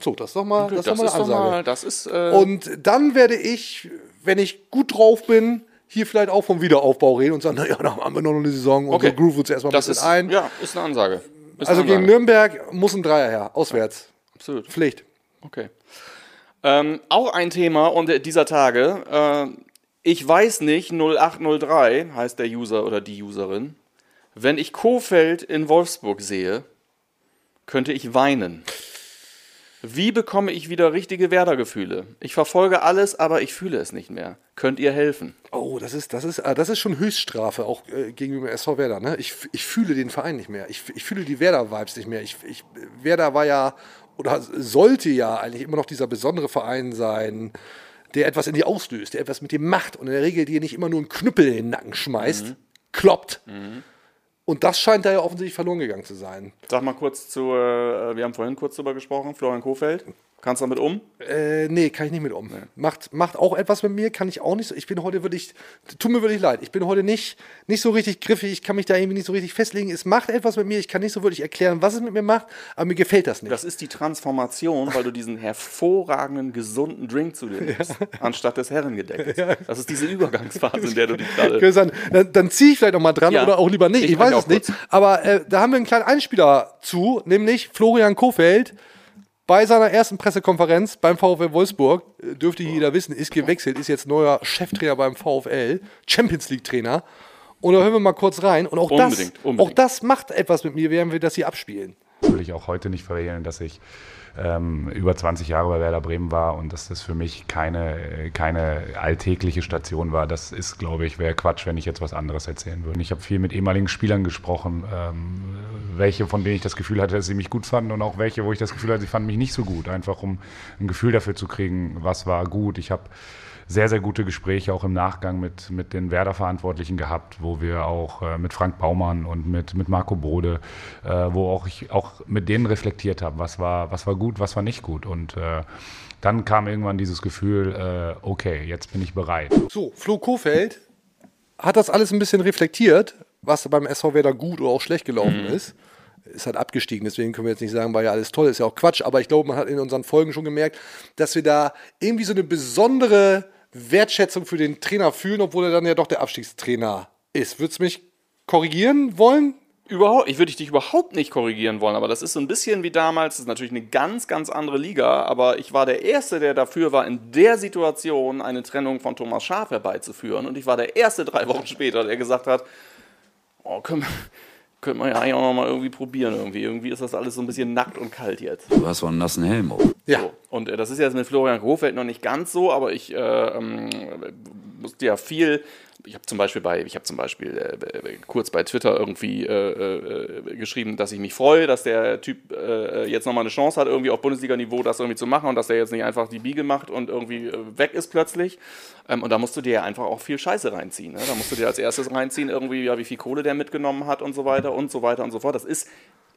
So, das ist doch mal, das ist doch mal eine Ansage. das ist, äh, Und dann werde ich, wenn ich gut drauf bin, hier vielleicht auch vom Wiederaufbau reden und sagen, naja, da haben wir noch eine Saison und Okay. so groove uns erstmal ein das bisschen ist, ein. ja, ist eine Ansage. Ist also eine gegen Ansage. Nürnberg muss ein Dreier her, auswärts. Absolut. Pflicht. Okay. Ähm, auch ein Thema und äh, dieser Tage. Äh, ich weiß nicht, 0803 heißt der User oder die Userin. Wenn ich Kofeld in Wolfsburg sehe, könnte ich weinen. Wie bekomme ich wieder richtige Werder-Gefühle? Ich verfolge alles, aber ich fühle es nicht mehr. Könnt ihr helfen? Oh, das ist, das ist, ah, das ist schon Höchststrafe, auch äh, gegenüber SV Werder. Ne? Ich, ich fühle den Verein nicht mehr. Ich, ich fühle die Werder-Vibes nicht mehr. Ich, ich, Werder war ja, oder sollte ja eigentlich immer noch dieser besondere Verein sein, der etwas in dir auslöst, der etwas mit dir macht und in der Regel dir nicht immer nur einen Knüppel in den Nacken schmeißt, kloppt. Und das scheint da ja offensichtlich verloren gegangen zu sein. Sag mal kurz zu, äh, wir haben vorhin kurz drüber gesprochen, Florian Kofeld. Kannst du damit um? Äh, nee, kann ich nicht mit um. Macht, macht auch etwas mit mir, kann ich auch nicht so. Ich bin heute wirklich, tut mir wirklich leid, ich bin heute nicht, nicht so richtig griffig, ich kann mich da irgendwie nicht so richtig festlegen. Es macht etwas mit mir, ich kann nicht so wirklich erklären, was es mit mir macht, aber mir gefällt das nicht. Das ist die Transformation, weil du diesen hervorragenden, gesunden Drink zu dir nimmst, [LAUGHS] anstatt des Herrengedeckels. Das ist diese Übergangsphase, in der du dich gerade. Dann, dann ziehe ich vielleicht noch mal dran Ja. oder auch lieber nicht. Ich Ich, weiß es nicht. kurz. Aber äh, da haben wir einen kleinen Einspieler zu, nämlich Florian Kofeld bei seiner ersten Pressekonferenz beim VfL Wolfsburg. Äh, Dürfte jeder wissen, ist gewechselt, ist jetzt neuer Cheftrainer beim VfL, Champions League Trainer. Und da hören wir mal kurz rein. Und auch, Unbedingt, das, unbedingt. auch das macht etwas mit mir, während wir das hier abspielen. will ich auch heute nicht verhehlen, dass ich ähm, über 20 Jahre bei Werder Bremen war und dass das für mich keine, keine alltägliche Station war. Das ist, glaube ich, wäre Quatsch, wenn ich jetzt was anderes erzählen würde. Ich habe viel mit ehemaligen Spielern gesprochen, ähm, welche, von denen ich das Gefühl hatte, dass sie mich gut fanden und auch welche, wo ich das Gefühl hatte, sie fanden mich nicht so gut. Einfach um ein Gefühl dafür zu kriegen, was war gut. Ich habe sehr, sehr gute Gespräche auch im Nachgang mit, mit den Werder-Verantwortlichen gehabt, wo wir auch äh, mit Frank Baumann und mit, mit Marco Bode, äh, wo auch ich auch mit denen reflektiert habe, was war, was war gut, was war nicht gut. Und äh, dann kam irgendwann dieses Gefühl, äh, okay, jetzt bin ich bereit. So, Flo Kofeld hat das alles ein bisschen reflektiert, was beim SV Werder gut oder auch schlecht gelaufen ist. Ist halt abgestiegen, deswegen können wir jetzt nicht sagen, war ja alles toll, ist ja auch Quatsch, aber ich glaube, man hat in unseren Folgen schon gemerkt, dass wir da irgendwie so eine besondere Wertschätzung für den Trainer fühlen, obwohl er dann ja doch der Abstiegstrainer ist. Würdest du mich korrigieren wollen? Überhaupt, ich würde dich überhaupt nicht korrigieren wollen, aber das ist so ein bisschen wie damals. Das ist natürlich eine ganz, ganz andere Liga, aber ich war der Erste, der dafür war, in der Situation eine Trennung von Thomas Schaaf herbeizuführen. Und ich war der Erste drei Wochen später, der gesagt hat: Oh, können wir, könnte man ja eigentlich auch noch mal irgendwie probieren. Irgendwie. irgendwie ist das alles so ein bisschen nackt und kalt jetzt. Du hast so einen nassen Helm auf. Ja. So. Und äh, das ist jetzt mit Florian Kofeld noch nicht ganz so, aber ich äh, ähm, musste ja viel ich habe zum Beispiel bei, ich habe zum Beispiel äh, kurz bei Twitter irgendwie äh, äh, geschrieben, dass ich mich freue, dass der Typ äh, jetzt nochmal eine Chance hat, irgendwie auf Bundesliga-Niveau das irgendwie zu machen und dass er jetzt nicht einfach die Biege macht und irgendwie äh, weg ist plötzlich. Ähm, und da musst du dir ja einfach auch viel Scheiße reinziehen. Ne? Da musst du dir als erstes reinziehen, irgendwie, ja, wie viel Kohle der mitgenommen hat und so weiter und so weiter und so fort. Das ist,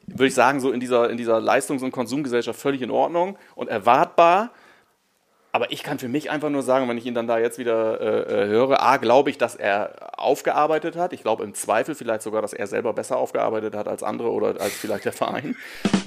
würde ich sagen, so in dieser, in dieser Leistungs- und Konsumgesellschaft völlig in Ordnung und erwartbar. Aber ich kann für mich einfach nur sagen, wenn ich ihn dann da jetzt wieder äh, äh, höre, A, glaube ich, dass er aufgearbeitet hat. Ich glaube im Zweifel vielleicht sogar, dass er selber besser aufgearbeitet hat als andere oder als vielleicht der Verein.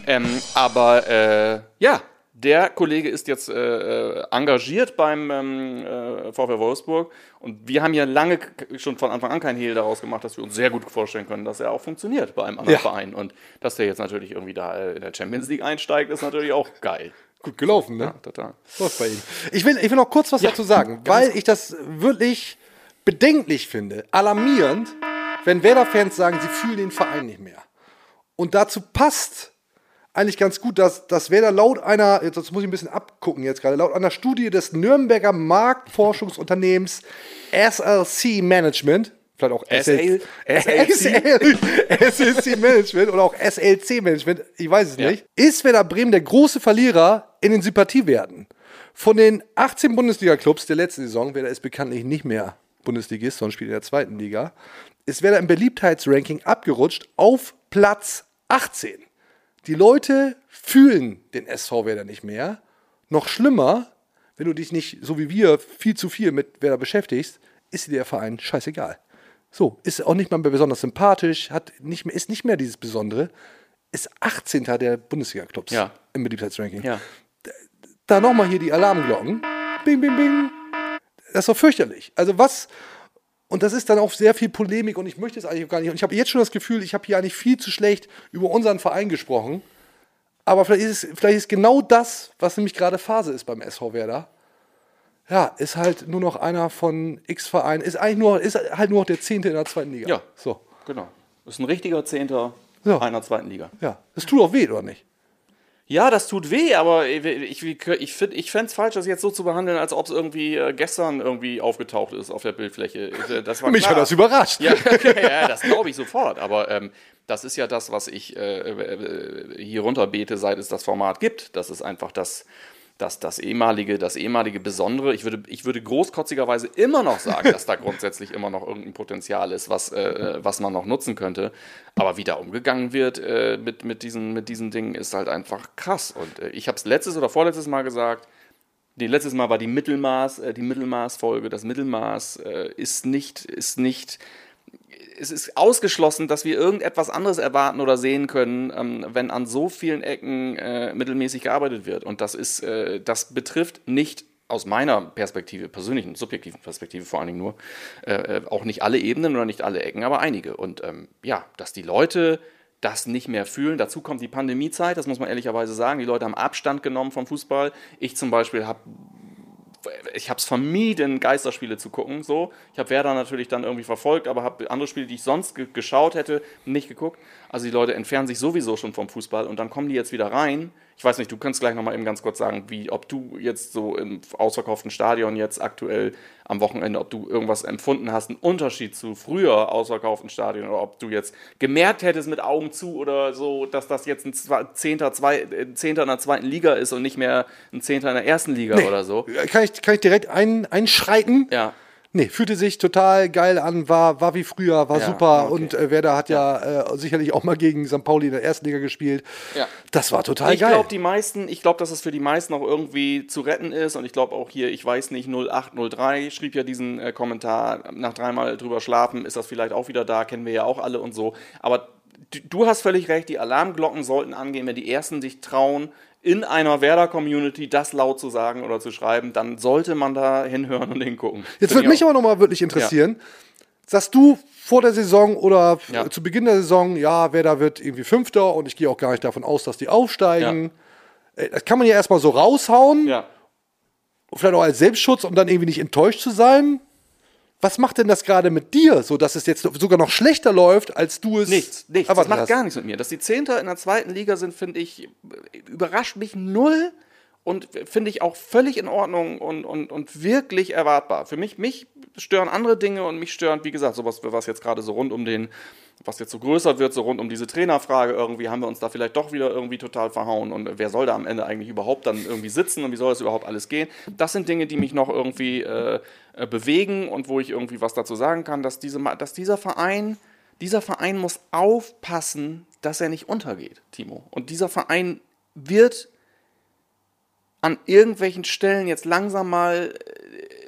Ähm, aber äh, ja, der Kollege ist jetzt äh, äh engagiert beim ähm, äh, VfL Wolfsburg und wir haben ja lange schon von Anfang an kein Hehl daraus gemacht, dass wir uns sehr gut vorstellen können, dass er auch funktioniert bei einem anderen ja. Verein und dass der jetzt natürlich irgendwie da in der Champions League einsteigt, ist natürlich auch geil. Gut gelaufen, ne? Ja, total. Läuft bei ihm. Ich will, ich will noch kurz was ja, dazu sagen, weil ich das wirklich bedenklich finde, alarmierend, wenn Werder-Fans sagen, sie fühlen den Verein nicht mehr. Und dazu passt eigentlich ganz gut, dass, dass Werder laut einer, jetzt das muss ich ein bisschen abgucken jetzt gerade, laut einer Studie des Nürnberger Marktforschungsunternehmens SLC Management, vielleicht auch SL, SLC. SLC Management oder auch SLC Management, ich weiß es ja. nicht, ist Werder Bremen der große Verlierer in den Sympathiewerten. Von den 18 Bundesliga-Clubs der letzten Saison, Werder ist bekanntlich nicht mehr Bundesligist, sondern spielt in der zweiten Liga, ist Werder im Beliebtheitsranking abgerutscht auf Platz 18. Die Leute fühlen den SV Werder nicht mehr. Noch schlimmer, wenn du dich nicht, so wie wir, viel zu viel mit Werder beschäftigst, ist dir der Verein scheißegal. So, ist auch nicht mal mehr besonders sympathisch, hat nicht mehr, ist nicht mehr dieses Besondere, ist 18. der Bundesliga-Clubs ja. im Beliebtheitsranking. Ja. Da nochmal hier die Alarmglocken. Bing, bing, bing. Das ist doch fürchterlich. Also was, und das ist dann auch sehr viel Polemik und ich möchte es eigentlich gar nicht. Und ich habe jetzt schon das Gefühl, ich habe hier eigentlich viel zu schlecht über unseren Verein gesprochen. Aber vielleicht ist, es, vielleicht ist genau das, was nämlich gerade Phase ist beim SV Werder ja, ist halt nur noch einer von X Vereinen, ist eigentlich nur, ist halt nur noch der Zehnte in der zweiten Liga. Ja, so. Genau. Ist ein richtiger Zehnter ja. einer zweiten Liga. Ja, das tut auch weh, oder nicht? Ja, das tut weh, aber ich, ich, ich, find, ich fände es falsch, das jetzt so zu behandeln, als ob es irgendwie äh, gestern irgendwie aufgetaucht ist auf der Bildfläche. Äh, das war Mich klar. hat das überrascht. Ja, okay, [LAUGHS] ja das glaube ich sofort. Aber ähm, das ist ja das, was ich äh, äh, hier runterbete, seit es das Format gibt. Das ist einfach das, dass das ehemalige, das ehemalige Besondere, ich würde, ich würde großkotzigerweise immer noch sagen, dass da [LAUGHS] grundsätzlich immer noch irgendein Potenzial ist, was, äh, was man noch nutzen könnte. Aber wie da umgegangen wird äh, mit, mit, diesen, mit diesen Dingen, ist halt einfach krass. Und äh, ich habe es letztes oder vorletztes Mal gesagt, die letztes Mal war die Mittelmaß, äh, die Mittelmaßfolge. Das Mittelmaß äh, ist nicht, ist nicht es ist ausgeschlossen, dass wir irgendetwas anderes erwarten oder sehen können, ähm, wenn an so vielen Ecken äh, mittelmäßig gearbeitet wird. Und das ist, äh, das betrifft nicht aus meiner Perspektive, persönlichen, subjektiven Perspektive vor allen Dingen nur, äh, äh, auch nicht alle Ebenen oder nicht alle Ecken, aber einige. Und ähm, ja, dass die Leute das nicht mehr fühlen. Dazu kommt die Pandemiezeit, das muss man ehrlicherweise sagen. Die Leute haben Abstand genommen vom Fußball. Ich zum Beispiel habe ich habe es vermieden, Geisterspiele zu gucken. So. Ich habe Werder natürlich dann irgendwie verfolgt, aber habe andere Spiele, die ich sonst ge geschaut hätte, nicht geguckt. Also die Leute entfernen sich sowieso schon vom Fußball und dann kommen die jetzt wieder rein. Ich weiß nicht, du kannst gleich nochmal eben ganz kurz sagen, wie, ob du jetzt so im ausverkauften Stadion jetzt aktuell am Wochenende, ob du irgendwas empfunden hast, einen Unterschied zu früher ausverkauften Stadion oder ob du jetzt gemerkt hättest mit Augen zu oder so, dass das jetzt ein Zehnter, zwei, Zehnter in der zweiten Liga ist und nicht mehr ein Zehnter in der ersten Liga nee. oder so. Kann ich, kann ich direkt ein, einschreiten? Ja. Nee, fühlte sich total geil an, war, war wie früher, war ja, super okay. und äh, Werder hat ja, ja äh, sicherlich auch mal gegen St. Pauli in der ersten Liga gespielt. Ja. Das war total ich geil. Ich glaube, die meisten, ich glaube, dass es für die meisten auch irgendwie zu retten ist und ich glaube auch hier, ich weiß nicht, 0803 schrieb ja diesen äh, Kommentar, nach dreimal drüber schlafen, ist das vielleicht auch wieder da, kennen wir ja auch alle und so. Aber du hast völlig recht, die Alarmglocken sollten angehen, wenn die Ersten sich trauen, in einer Werder-Community das laut zu sagen oder zu schreiben, dann sollte man da hinhören und hingucken. Jetzt würde mich aber nochmal wirklich interessieren, ja. sagst du vor der Saison oder ja. zu Beginn der Saison, ja, Werder wird irgendwie Fünfter und ich gehe auch gar nicht davon aus, dass die aufsteigen. Ja. Äh, das kann man ja erstmal so raushauen. Ja. Vielleicht auch als Selbstschutz, um dann irgendwie nicht enttäuscht zu sein was macht denn das gerade mit dir, so dass es jetzt sogar noch schlechter läuft, als du es Nichts, nichts. Das macht hast. gar nichts mit mir. Dass die Zehnter in der zweiten Liga sind, finde ich, überrascht mich null. und finde ich auch völlig in Ordnung und, und, und wirklich erwartbar. Für mich, mich stören andere Dinge und mich stören, wie gesagt, sowas, was jetzt gerade so rund um den, was jetzt so größer wird, so rund um diese Trainerfrage, irgendwie haben wir uns da vielleicht doch wieder irgendwie total verhauen und wer soll da am Ende eigentlich überhaupt dann irgendwie sitzen und wie soll das überhaupt alles gehen? Das sind Dinge, die mich noch irgendwie äh, äh bewegen und wo ich irgendwie was dazu sagen kann, dass, diese, dass dieser Verein, dieser Verein muss aufpassen, dass er nicht untergeht, Timo. Und dieser Verein wird an irgendwelchen Stellen jetzt langsam mal äh,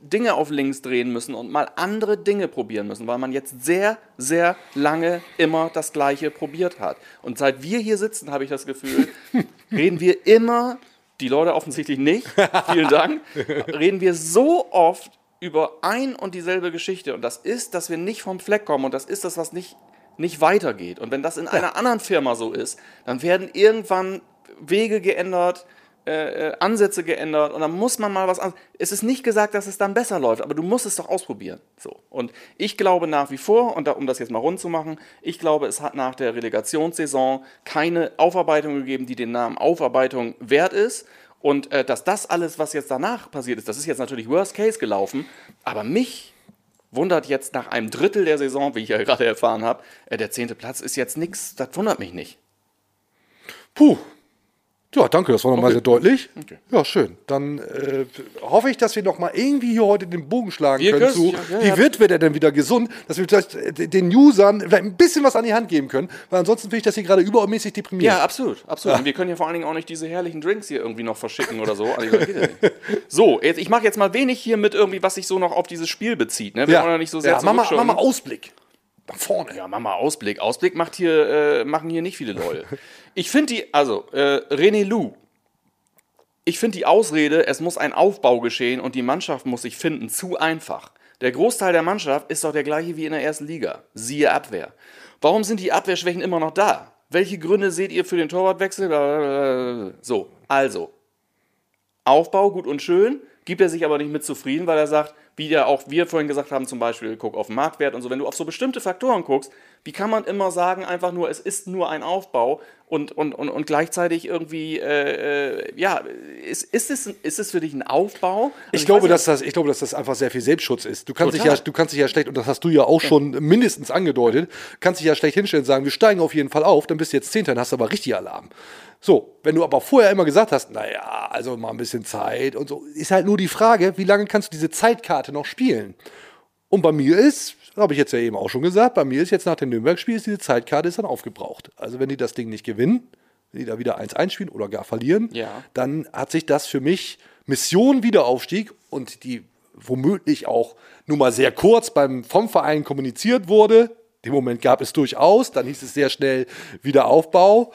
Dinge auf links drehen müssen und mal andere Dinge probieren müssen, weil man jetzt sehr, sehr lange immer das Gleiche probiert hat. Und seit wir hier sitzen, habe ich das Gefühl, [LAUGHS] reden wir immer, die Leute offensichtlich nicht, [LAUGHS] vielen Dank, reden wir so oft über ein und dieselbe Geschichte. Und das ist, dass wir nicht vom Fleck kommen und das ist das, was nicht, nicht weitergeht. Und wenn das in einer anderen Firma so ist, dann werden irgendwann Wege geändert, äh, äh, Ansätze geändert und dann muss man mal was anderes. Es ist nicht gesagt, dass es dann besser läuft, aber du musst es doch ausprobieren. So. Und ich glaube nach wie vor, und da, um das jetzt mal rund zu machen, ich glaube, es hat nach der Relegationssaison keine Aufarbeitung gegeben, die den Namen Aufarbeitung wert ist. Und äh, dass das alles, was jetzt danach passiert ist, das ist jetzt natürlich Worst Case gelaufen, aber mich wundert jetzt nach einem Drittel der Saison, wie ich ja gerade erfahren habe, äh, der zehnte Platz ist jetzt nichts, das wundert mich nicht. Puh, ja, danke, das war nochmal okay. sehr deutlich. Okay. Ja, schön. Dann äh, hoffe ich, dass wir noch mal irgendwie hier heute den Bogen schlagen wir können zu, ja, ja, wie ja. wird wir denn wieder gesund, dass wir vielleicht äh, den Usern vielleicht ein bisschen was an die Hand geben können, weil ansonsten finde ich das hier gerade übermäßig deprimiert. Ja, absolut, absolut. Und wir können ja vor allen Dingen auch nicht diese herrlichen Drinks hier irgendwie noch verschicken oder so. Also, [LAUGHS] so, jetzt, ich mache jetzt mal wenig hier mit irgendwie, was sich so noch auf dieses Spiel bezieht. Ne? Wir ja. wollen ja nicht so sehr ja, mach mal, mach mal Ausblick. Nach vorne. Ja, mach mal Ausblick. Ausblick macht hier, äh, machen hier nicht viele Leute. [LAUGHS] Ich finde die, also, äh, René Lou. Ich finde die Ausrede, es muss ein Aufbau geschehen und die Mannschaft muss sich finden, zu einfach. Der Großteil der Mannschaft ist doch der gleiche wie in der ersten Liga. Siehe Abwehr. Warum sind die Abwehrschwächen immer noch da? Welche Gründe seht ihr für den Torwartwechsel? So, also. Aufbau gut und schön, gibt er sich aber nicht mit zufrieden, weil er sagt, wie ja auch wir vorhin gesagt haben, zum Beispiel, guck auf den Marktwert und so. Wenn du auf so bestimmte Faktoren guckst, wie kann man immer sagen, einfach nur, es ist nur ein Aufbau und, und, und, und gleichzeitig irgendwie, äh, äh ja, ist, ist, es, ist es für dich ein Aufbau? Also ich, glaube, dass das, ich glaube, dass das einfach sehr viel Selbstschutz ist. Du kannst, dich ja, du kannst dich ja schlecht, und das hast du ja auch schon mindestens angedeutet, kannst dich ja schlecht hinstellen und sagen, wir steigen auf jeden Fall auf, dann bist du jetzt Zehnter, dann hast du aber richtig Alarm. So, wenn du aber vorher immer gesagt hast, naja, also mal ein bisschen Zeit und so, ist halt nur die Frage, wie lange kannst du diese Zeitkarte noch spielen? Und bei mir ist, habe ich jetzt ja eben auch schon gesagt, bei mir ist jetzt nach dem Nürnberg-Spiel, diese Zeitkarte ist dann aufgebraucht. Also wenn die das Ding nicht gewinnen, wenn die da wieder 1-1 spielen oder gar verlieren, ja. dann hat sich das für mich Mission Wiederaufstieg und die womöglich auch nur mal sehr kurz beim, vom Verein kommuniziert wurde. Den Moment gab es durchaus, dann hieß es sehr schnell Wiederaufbau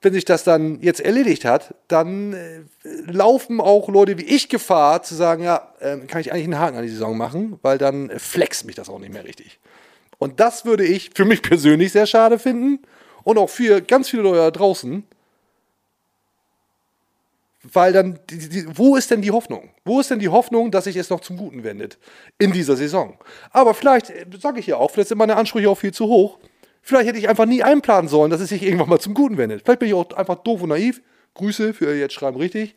wenn sich das dann jetzt erledigt hat, dann äh, laufen auch Leute wie ich Gefahr zu sagen, ja, äh, kann ich eigentlich einen Haken an die Saison machen, weil dann flext mich das auch nicht mehr richtig. Und das würde ich für mich persönlich sehr schade finden und auch für ganz viele Leute da draußen, weil dann, die, die, wo ist denn die Hoffnung? Wo ist denn die Hoffnung, dass sich es noch zum Guten wendet in dieser Saison? Aber vielleicht, äh, sage ich ja auch, vielleicht sind meine Ansprüche auch viel zu hoch. Vielleicht hätte ich einfach nie einplanen sollen, dass es sich irgendwann mal zum Guten wendet. Vielleicht bin ich auch einfach doof und naiv. Grüße für jetzt schreiben richtig.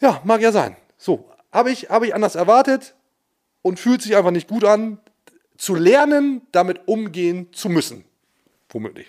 Ja, mag ja sein. So, habe ich, hab ich anders erwartet und fühlt sich einfach nicht gut an, zu lernen, damit umgehen zu müssen. Womöglich.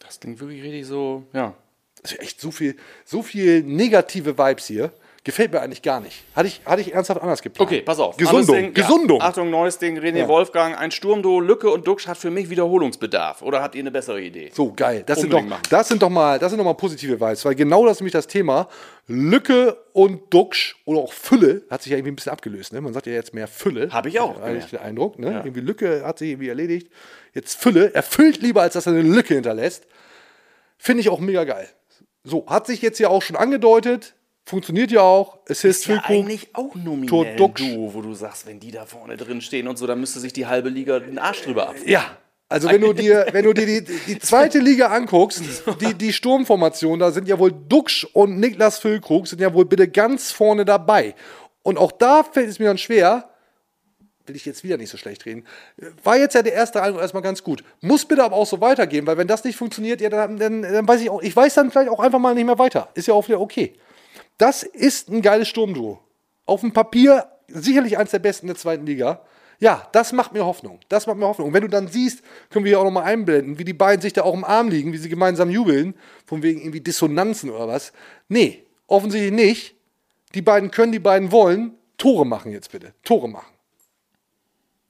Das klingt wirklich richtig so, ja. Das ist echt so viel, so viel negative Vibes hier. Gefällt mir eigentlich gar nicht. Hatte ich, hatte ich ernsthaft anders geplant. Okay, pass auf. Gesundung. Ding, Gesundung. Ja. Achtung, neues Ding. René ja. Wolfgang, ein Sturmduo, Lücke und Duxch hat für mich Wiederholungsbedarf. Oder habt ihr eine bessere Idee? So, geil. Das, sind doch, das sind doch, mal, das sind doch mal positive Vibes. Weil genau das ist nämlich das Thema. Lücke und Duxch oder auch Fülle hat sich ja irgendwie ein bisschen abgelöst. Ne? Man sagt ja jetzt mehr Fülle. Habe ich auch. Eigentlich den Eindruck. Ne? Ja. Irgendwie Lücke hat sich irgendwie erledigt. Jetzt Fülle. Erfüllt lieber, als dass er eine Lücke hinterlässt. Finde ich auch mega geil. So, hat sich jetzt ja auch schon angedeutet Funktioniert ja auch. Assist ist ja eigentlich auch nominell Duo, wo du sagst, wenn die da vorne drin stehen und so, dann müsste sich die halbe Liga den Arsch drüber ab. Ja. Also wenn du dir, wenn du dir die, die zweite [LAUGHS] Liga anguckst, die, die Sturmformation, da sind ja wohl Duxch und Niklas Füllkrug sind ja wohl bitte ganz vorne dabei. Und auch da fällt es mir dann schwer, will ich jetzt wieder nicht so schlecht reden, war jetzt ja der erste Eindruck erstmal ganz gut. Muss bitte aber auch so weitergehen, weil wenn das nicht funktioniert, ja, dann, dann, dann weiß ich auch, ich weiß dann vielleicht auch einfach mal nicht mehr weiter. Ist ja auch wieder okay. Das ist ein geiles Sturmduo. Auf dem Papier sicherlich eins der besten der zweiten Liga. Ja, das macht mir Hoffnung. Das macht mir Hoffnung. Und wenn du dann siehst, können wir hier auch nochmal einblenden, wie die beiden sich da auch im Arm liegen, wie sie gemeinsam jubeln, von wegen irgendwie Dissonanzen oder was. Nee, offensichtlich nicht. Die beiden können, die beiden wollen. Tore machen jetzt bitte. Tore machen.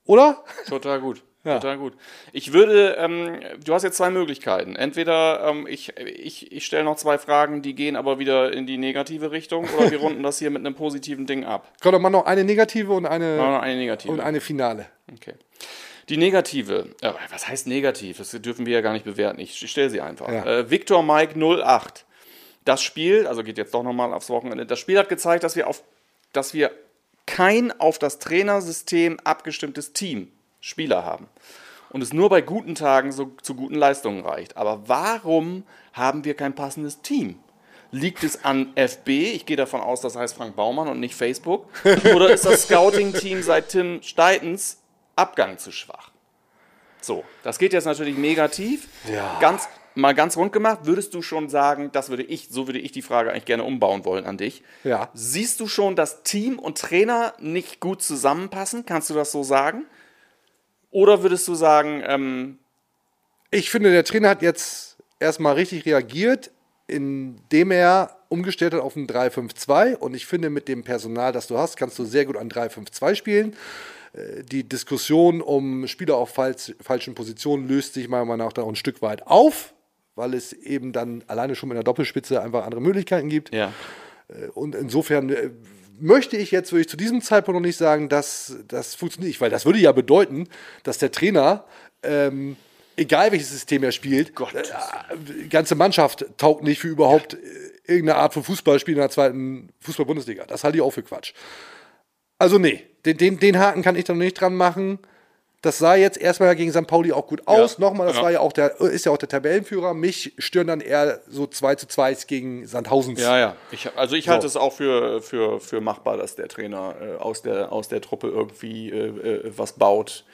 Oder? Total gut. Ja. Total gut. Ich würde, ähm, du hast jetzt zwei Möglichkeiten. Entweder ähm, ich, ich, ich stelle noch zwei Fragen, die gehen aber wieder in die negative Richtung, oder wir [LAUGHS] runden das hier mit einem positiven Ding ab. Komm doch mal noch eine negative und eine, noch eine negative. und eine Finale. Okay. Die negative, äh, was heißt negativ? Das dürfen wir ja gar nicht bewerten. Ich stelle sie einfach. Ja. Äh, Victor Mike 08. Das Spiel, also geht jetzt doch nochmal aufs Wochenende, das Spiel hat gezeigt, dass wir, auf, dass wir kein auf das Trainersystem abgestimmtes Team, Spieler haben. Und es nur bei guten Tagen so, zu guten Leistungen reicht. Aber warum haben wir kein passendes Team? Liegt es an FB? Ich gehe davon aus, das heißt Frank Baumann und nicht Facebook. [LAUGHS] Oder ist das Scouting-Team seit Tim Steitens Abgang zu schwach? So, das geht jetzt natürlich negativ. Ganz, mal ganz rund gemacht, würdest du schon sagen, das würde ich, so würde ich die Frage eigentlich gerne umbauen wollen an dich. Ja. Siehst du schon, dass Team und Trainer nicht gut zusammenpassen? Kannst du das so sagen? Oder würdest du sagen, ähm, Ich finde, der Trainer hat jetzt erstmal richtig reagiert, indem er umgestellt hat auf ein 3-5-2. Und ich finde, mit dem Personal, das du hast, kannst du sehr gut ein 3-5-2 spielen. Äh, Die Diskussion um Spieler auf falsch, falschen Positionen löst sich meiner Meinung nach da ein Stück weit auf, weil es eben dann alleine schon mit einer Doppelspitze einfach andere Möglichkeiten gibt. ja, Und insofern äh, möchte ich jetzt, würde ich zu diesem Zeitpunkt noch nicht sagen, dass das funktioniert nicht, weil das würde ja bedeuten, dass der Trainer, ähm, egal welches System er spielt, äh, die ganze Mannschaft taugt nicht für überhaupt äh, irgendeine Art von Fußballspiel in der zweiten Fußball-Bundesliga. Das halte ich auch für Quatsch. Also nee, den, den, den Haken kann ich da noch nicht dran machen. Das sah jetzt erstmal gegen St. Pauli auch gut aus. Nochmal, das Ja. war ja auch der, ist ja auch der Tabellenführer. Mich stören dann eher so 2 zu 2 gegen Sandhausens. ja, ja. Ich, also ich halte es auch für, für, für machbar, dass der Trainer äh, aus, der, aus der Truppe irgendwie äh, äh, was baut.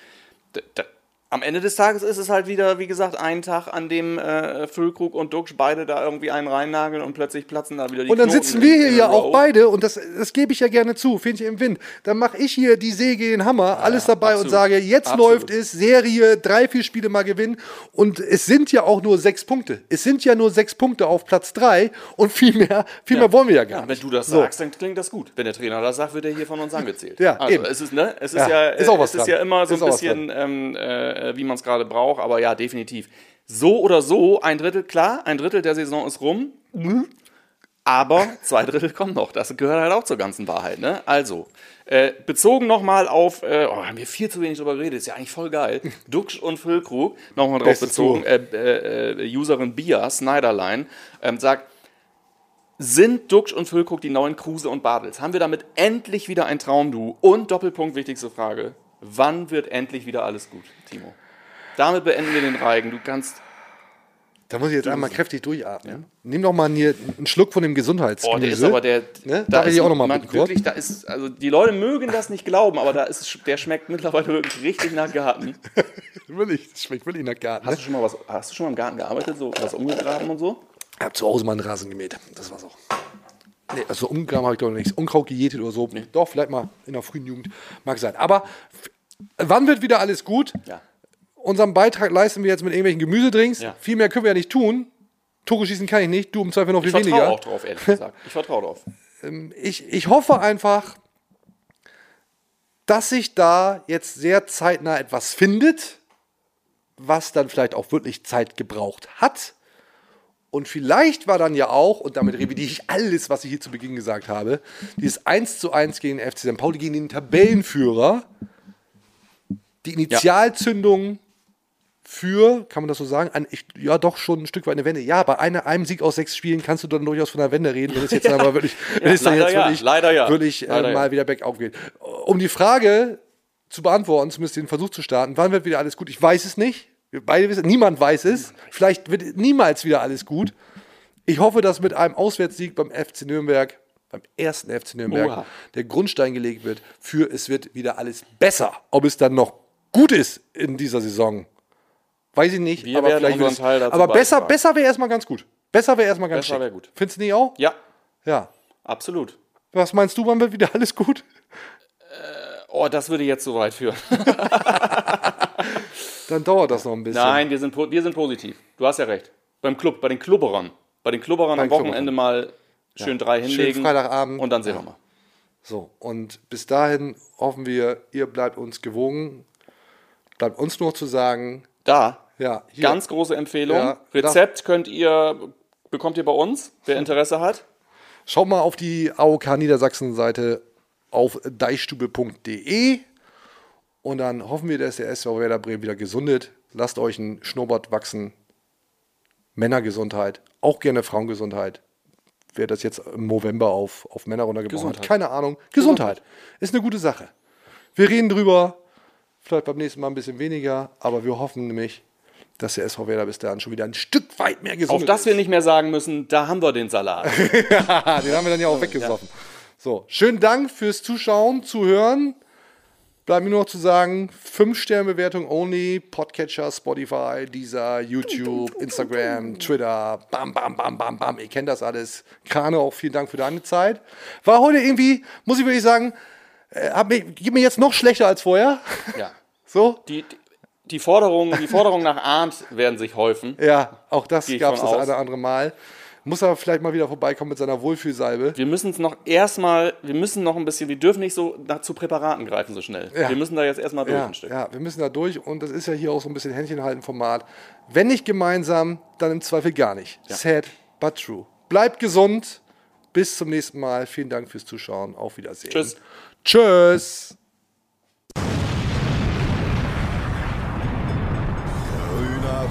D d am Ende des Tages ist es halt wieder, wie gesagt, ein Tag, an dem äh, Füllkrug und Duxch beide da irgendwie einen reinnageln und plötzlich platzen da wieder die Und dann Knoten sitzen wir hier ja auch beide und das, das gebe ich ja gerne zu, finde ich im Wind. Dann mache ich hier die Säge, den Hammer, alles dabei und absolut. sage, jetzt Absolut. läuft es, Serie, drei, vier Spiele mal gewinnen und es sind ja auch nur sechs Punkte. Es sind ja nur sechs Punkte auf Platz drei und viel mehr, viel mehr wollen wir ja gar Ja, nicht. wenn du das So. sagst, dann klingt das gut. Wenn der Trainer das sagt, wird er hier von uns angezählt. Ja, also eben. es ist, ne, es ist Ja, ja, ist auch was es ist ja immer so Ist ein bisschen, ähm, äh, wie man es gerade braucht, aber ja, definitiv. So oder so, ein Drittel, klar, ein Drittel der Saison ist rum, aber zwei Drittel kommen noch. Das gehört halt auch zur ganzen Wahrheit, ne? Also, äh, bezogen nochmal auf, äh, oh, haben wir viel zu wenig drüber geredet, ist ja eigentlich voll geil. [LAUGHS] Duxch und Füllkrug, nochmal drauf Bestes bezogen, äh, äh, äh, Userin Bia, Snyderline, ähm, sagt, sind Duxch und Füllkrug die neuen Kruse und Bartels? Haben wir damit endlich wieder ein Traumduo? Und Doppelpunkt, wichtigste Frage, wann wird endlich wieder alles gut, Timo? Damit beenden wir den Reigen. Du kannst, Da muss ich jetzt einmal kräftig durchatmen. Nimm doch mal hier einen Schluck von dem Gesundheitsgemüse. oh, der ist aber der, Ne? da Darf ich auch noch mal man bitten, kurz? wirklich, da ist, also die Leute mögen das nicht glauben, aber da ist, der schmeckt mittlerweile wirklich richtig nach Garten. [LAUGHS] Wirklich, das schmeckt wirklich nach Garten. Hast Ne? du schon mal was, hast du schon mal im Garten gearbeitet, so was umgegraben und so? Ich habe zu Hause mal einen Rasen gemäht. Das war's auch. Nee, also umgegraben habe ich doch noch nichts. Unkraut gejätet oder so. Doch, vielleicht mal in der frühen Jugend. Mag sein. Aber f- wann wird wieder alles gut? Ja. Unseren Beitrag leisten wir jetzt mit irgendwelchen Gemüsedrinks. Ja. Viel mehr können wir ja nicht tun. Tore schießen kann ich nicht. Du im Zweifel noch Ich viel vertraue weniger. auch drauf, ehrlich gesagt. Ich vertraue drauf. [LAUGHS] Ich, ich hoffe einfach, dass sich da jetzt sehr zeitnah etwas findet, was dann vielleicht auch wirklich Zeit gebraucht hat. Und vielleicht war dann ja auch, und damit revidiere ich alles, was ich hier zu Beginn gesagt habe, dieses 1 zu 1 gegen den FC St. Pauli, gegen den Tabellenführer, die Initialzündung für, kann man das so sagen, ein, ich, ja doch schon ein Stück weit eine Wende. Ja, bei einer, einem Sieg aus sechs Spielen kannst du dann durchaus von einer Wende reden, wenn es jetzt [LAUGHS] dann aber wirklich, wenn es dann jetzt ja, wirklich, leider ja. wirklich äh, ja. mal wieder bergauf geht. Um die Frage zu beantworten, zumindest den Versuch zu starten, wann wird wieder alles gut? Ich weiß es nicht. Wir beide wissen, niemand weiß es. Vielleicht wird niemals wieder alles gut. Ich hoffe, dass mit einem Auswärtssieg beim FC Nürnberg, beim ersten FC Nürnberg, Oha. der Grundstein gelegt wird für es wird wieder alles besser. Ob es dann noch gut ist in dieser Saison, weiß ich nicht. Wir aber vielleicht es, aber besser, beitragen. besser wäre erstmal ganz gut. Besser wäre erstmal ganz Besser schick. gut. Findest du nicht auch? Ja, Ja. absolut. Was meinst du, wann wird wieder alles gut? Oh, das würde jetzt so weit führen. [LAUGHS] Dann dauert das noch ein bisschen. Nein, wir sind, wir sind positiv. Du hast ja recht. Beim Club, bei den Klubberern. Bei den Klubberern am Klubberern. Wochenende mal schön drei hinlegen. Freitagabend. Und dann sehen wir mal. So, und bis dahin hoffen wir, ihr bleibt uns gewogen. Bleibt uns nur zu sagen, Da, ja, hier, ganz große Empfehlung. Ja, Rezept könnt ihr, bekommt ihr bei uns, wer Interesse hat. schaut mal auf die AOK Niedersachsen-Seite auf deichstube.de und dann hoffen wir, dass der SV Werder Bremen wieder gesundet. Lasst euch ein Schnurrbart wachsen. Männergesundheit, auch gerne Frauengesundheit. Wer das jetzt im November auf, auf Männer runtergebrochen hat, keine Ahnung. Gesundheit ist eine gute Sache. Wir reden drüber, vielleicht beim nächsten Mal ein bisschen weniger, aber wir hoffen nämlich, dass der SV Werder bis dahin schon wieder ein Stück weit mehr gesund Auf ist. das wir nicht mehr sagen müssen, da haben wir den Salat. [LAUGHS] Den haben wir dann ja auch weggesoffen. So, schönen Dank fürs Zuschauen, Zuhören. Bleibt mir nur noch zu sagen, 5-Sterne-Bewertung only, Podcatcher, Spotify, Deezer, YouTube, Instagram, Twitter, bam, bam, bam, bam, bam. Ihr kennt das alles. Krane, auch vielen Dank für deine Zeit. War heute irgendwie, muss ich wirklich sagen, äh, hab mich, geht mir jetzt noch schlechter als vorher. ja. [LAUGHS] So, Die, die, Forderungen, die Forderungen nach Arndt werden sich häufen. ja, auch das gab es das aus. eine oder andere Mal. Muss er vielleicht mal wieder vorbeikommen mit seiner Wohlfühlsalbe. Wir müssen es noch erstmal, wir müssen noch ein bisschen, wir dürfen nicht so zu Präparaten greifen so schnell. Ja. Wir müssen da jetzt erstmal durch Ja, ein Stück. ja, wir müssen da durch und das ist ja hier auch so ein bisschen Händchen halten Format. Wenn nicht gemeinsam, dann im Zweifel gar nicht. Sad, but true. Bleibt gesund. Bis zum nächsten Mal. Vielen Dank fürs Zuschauen. Auf Wiedersehen. Tschüss. Tschüss.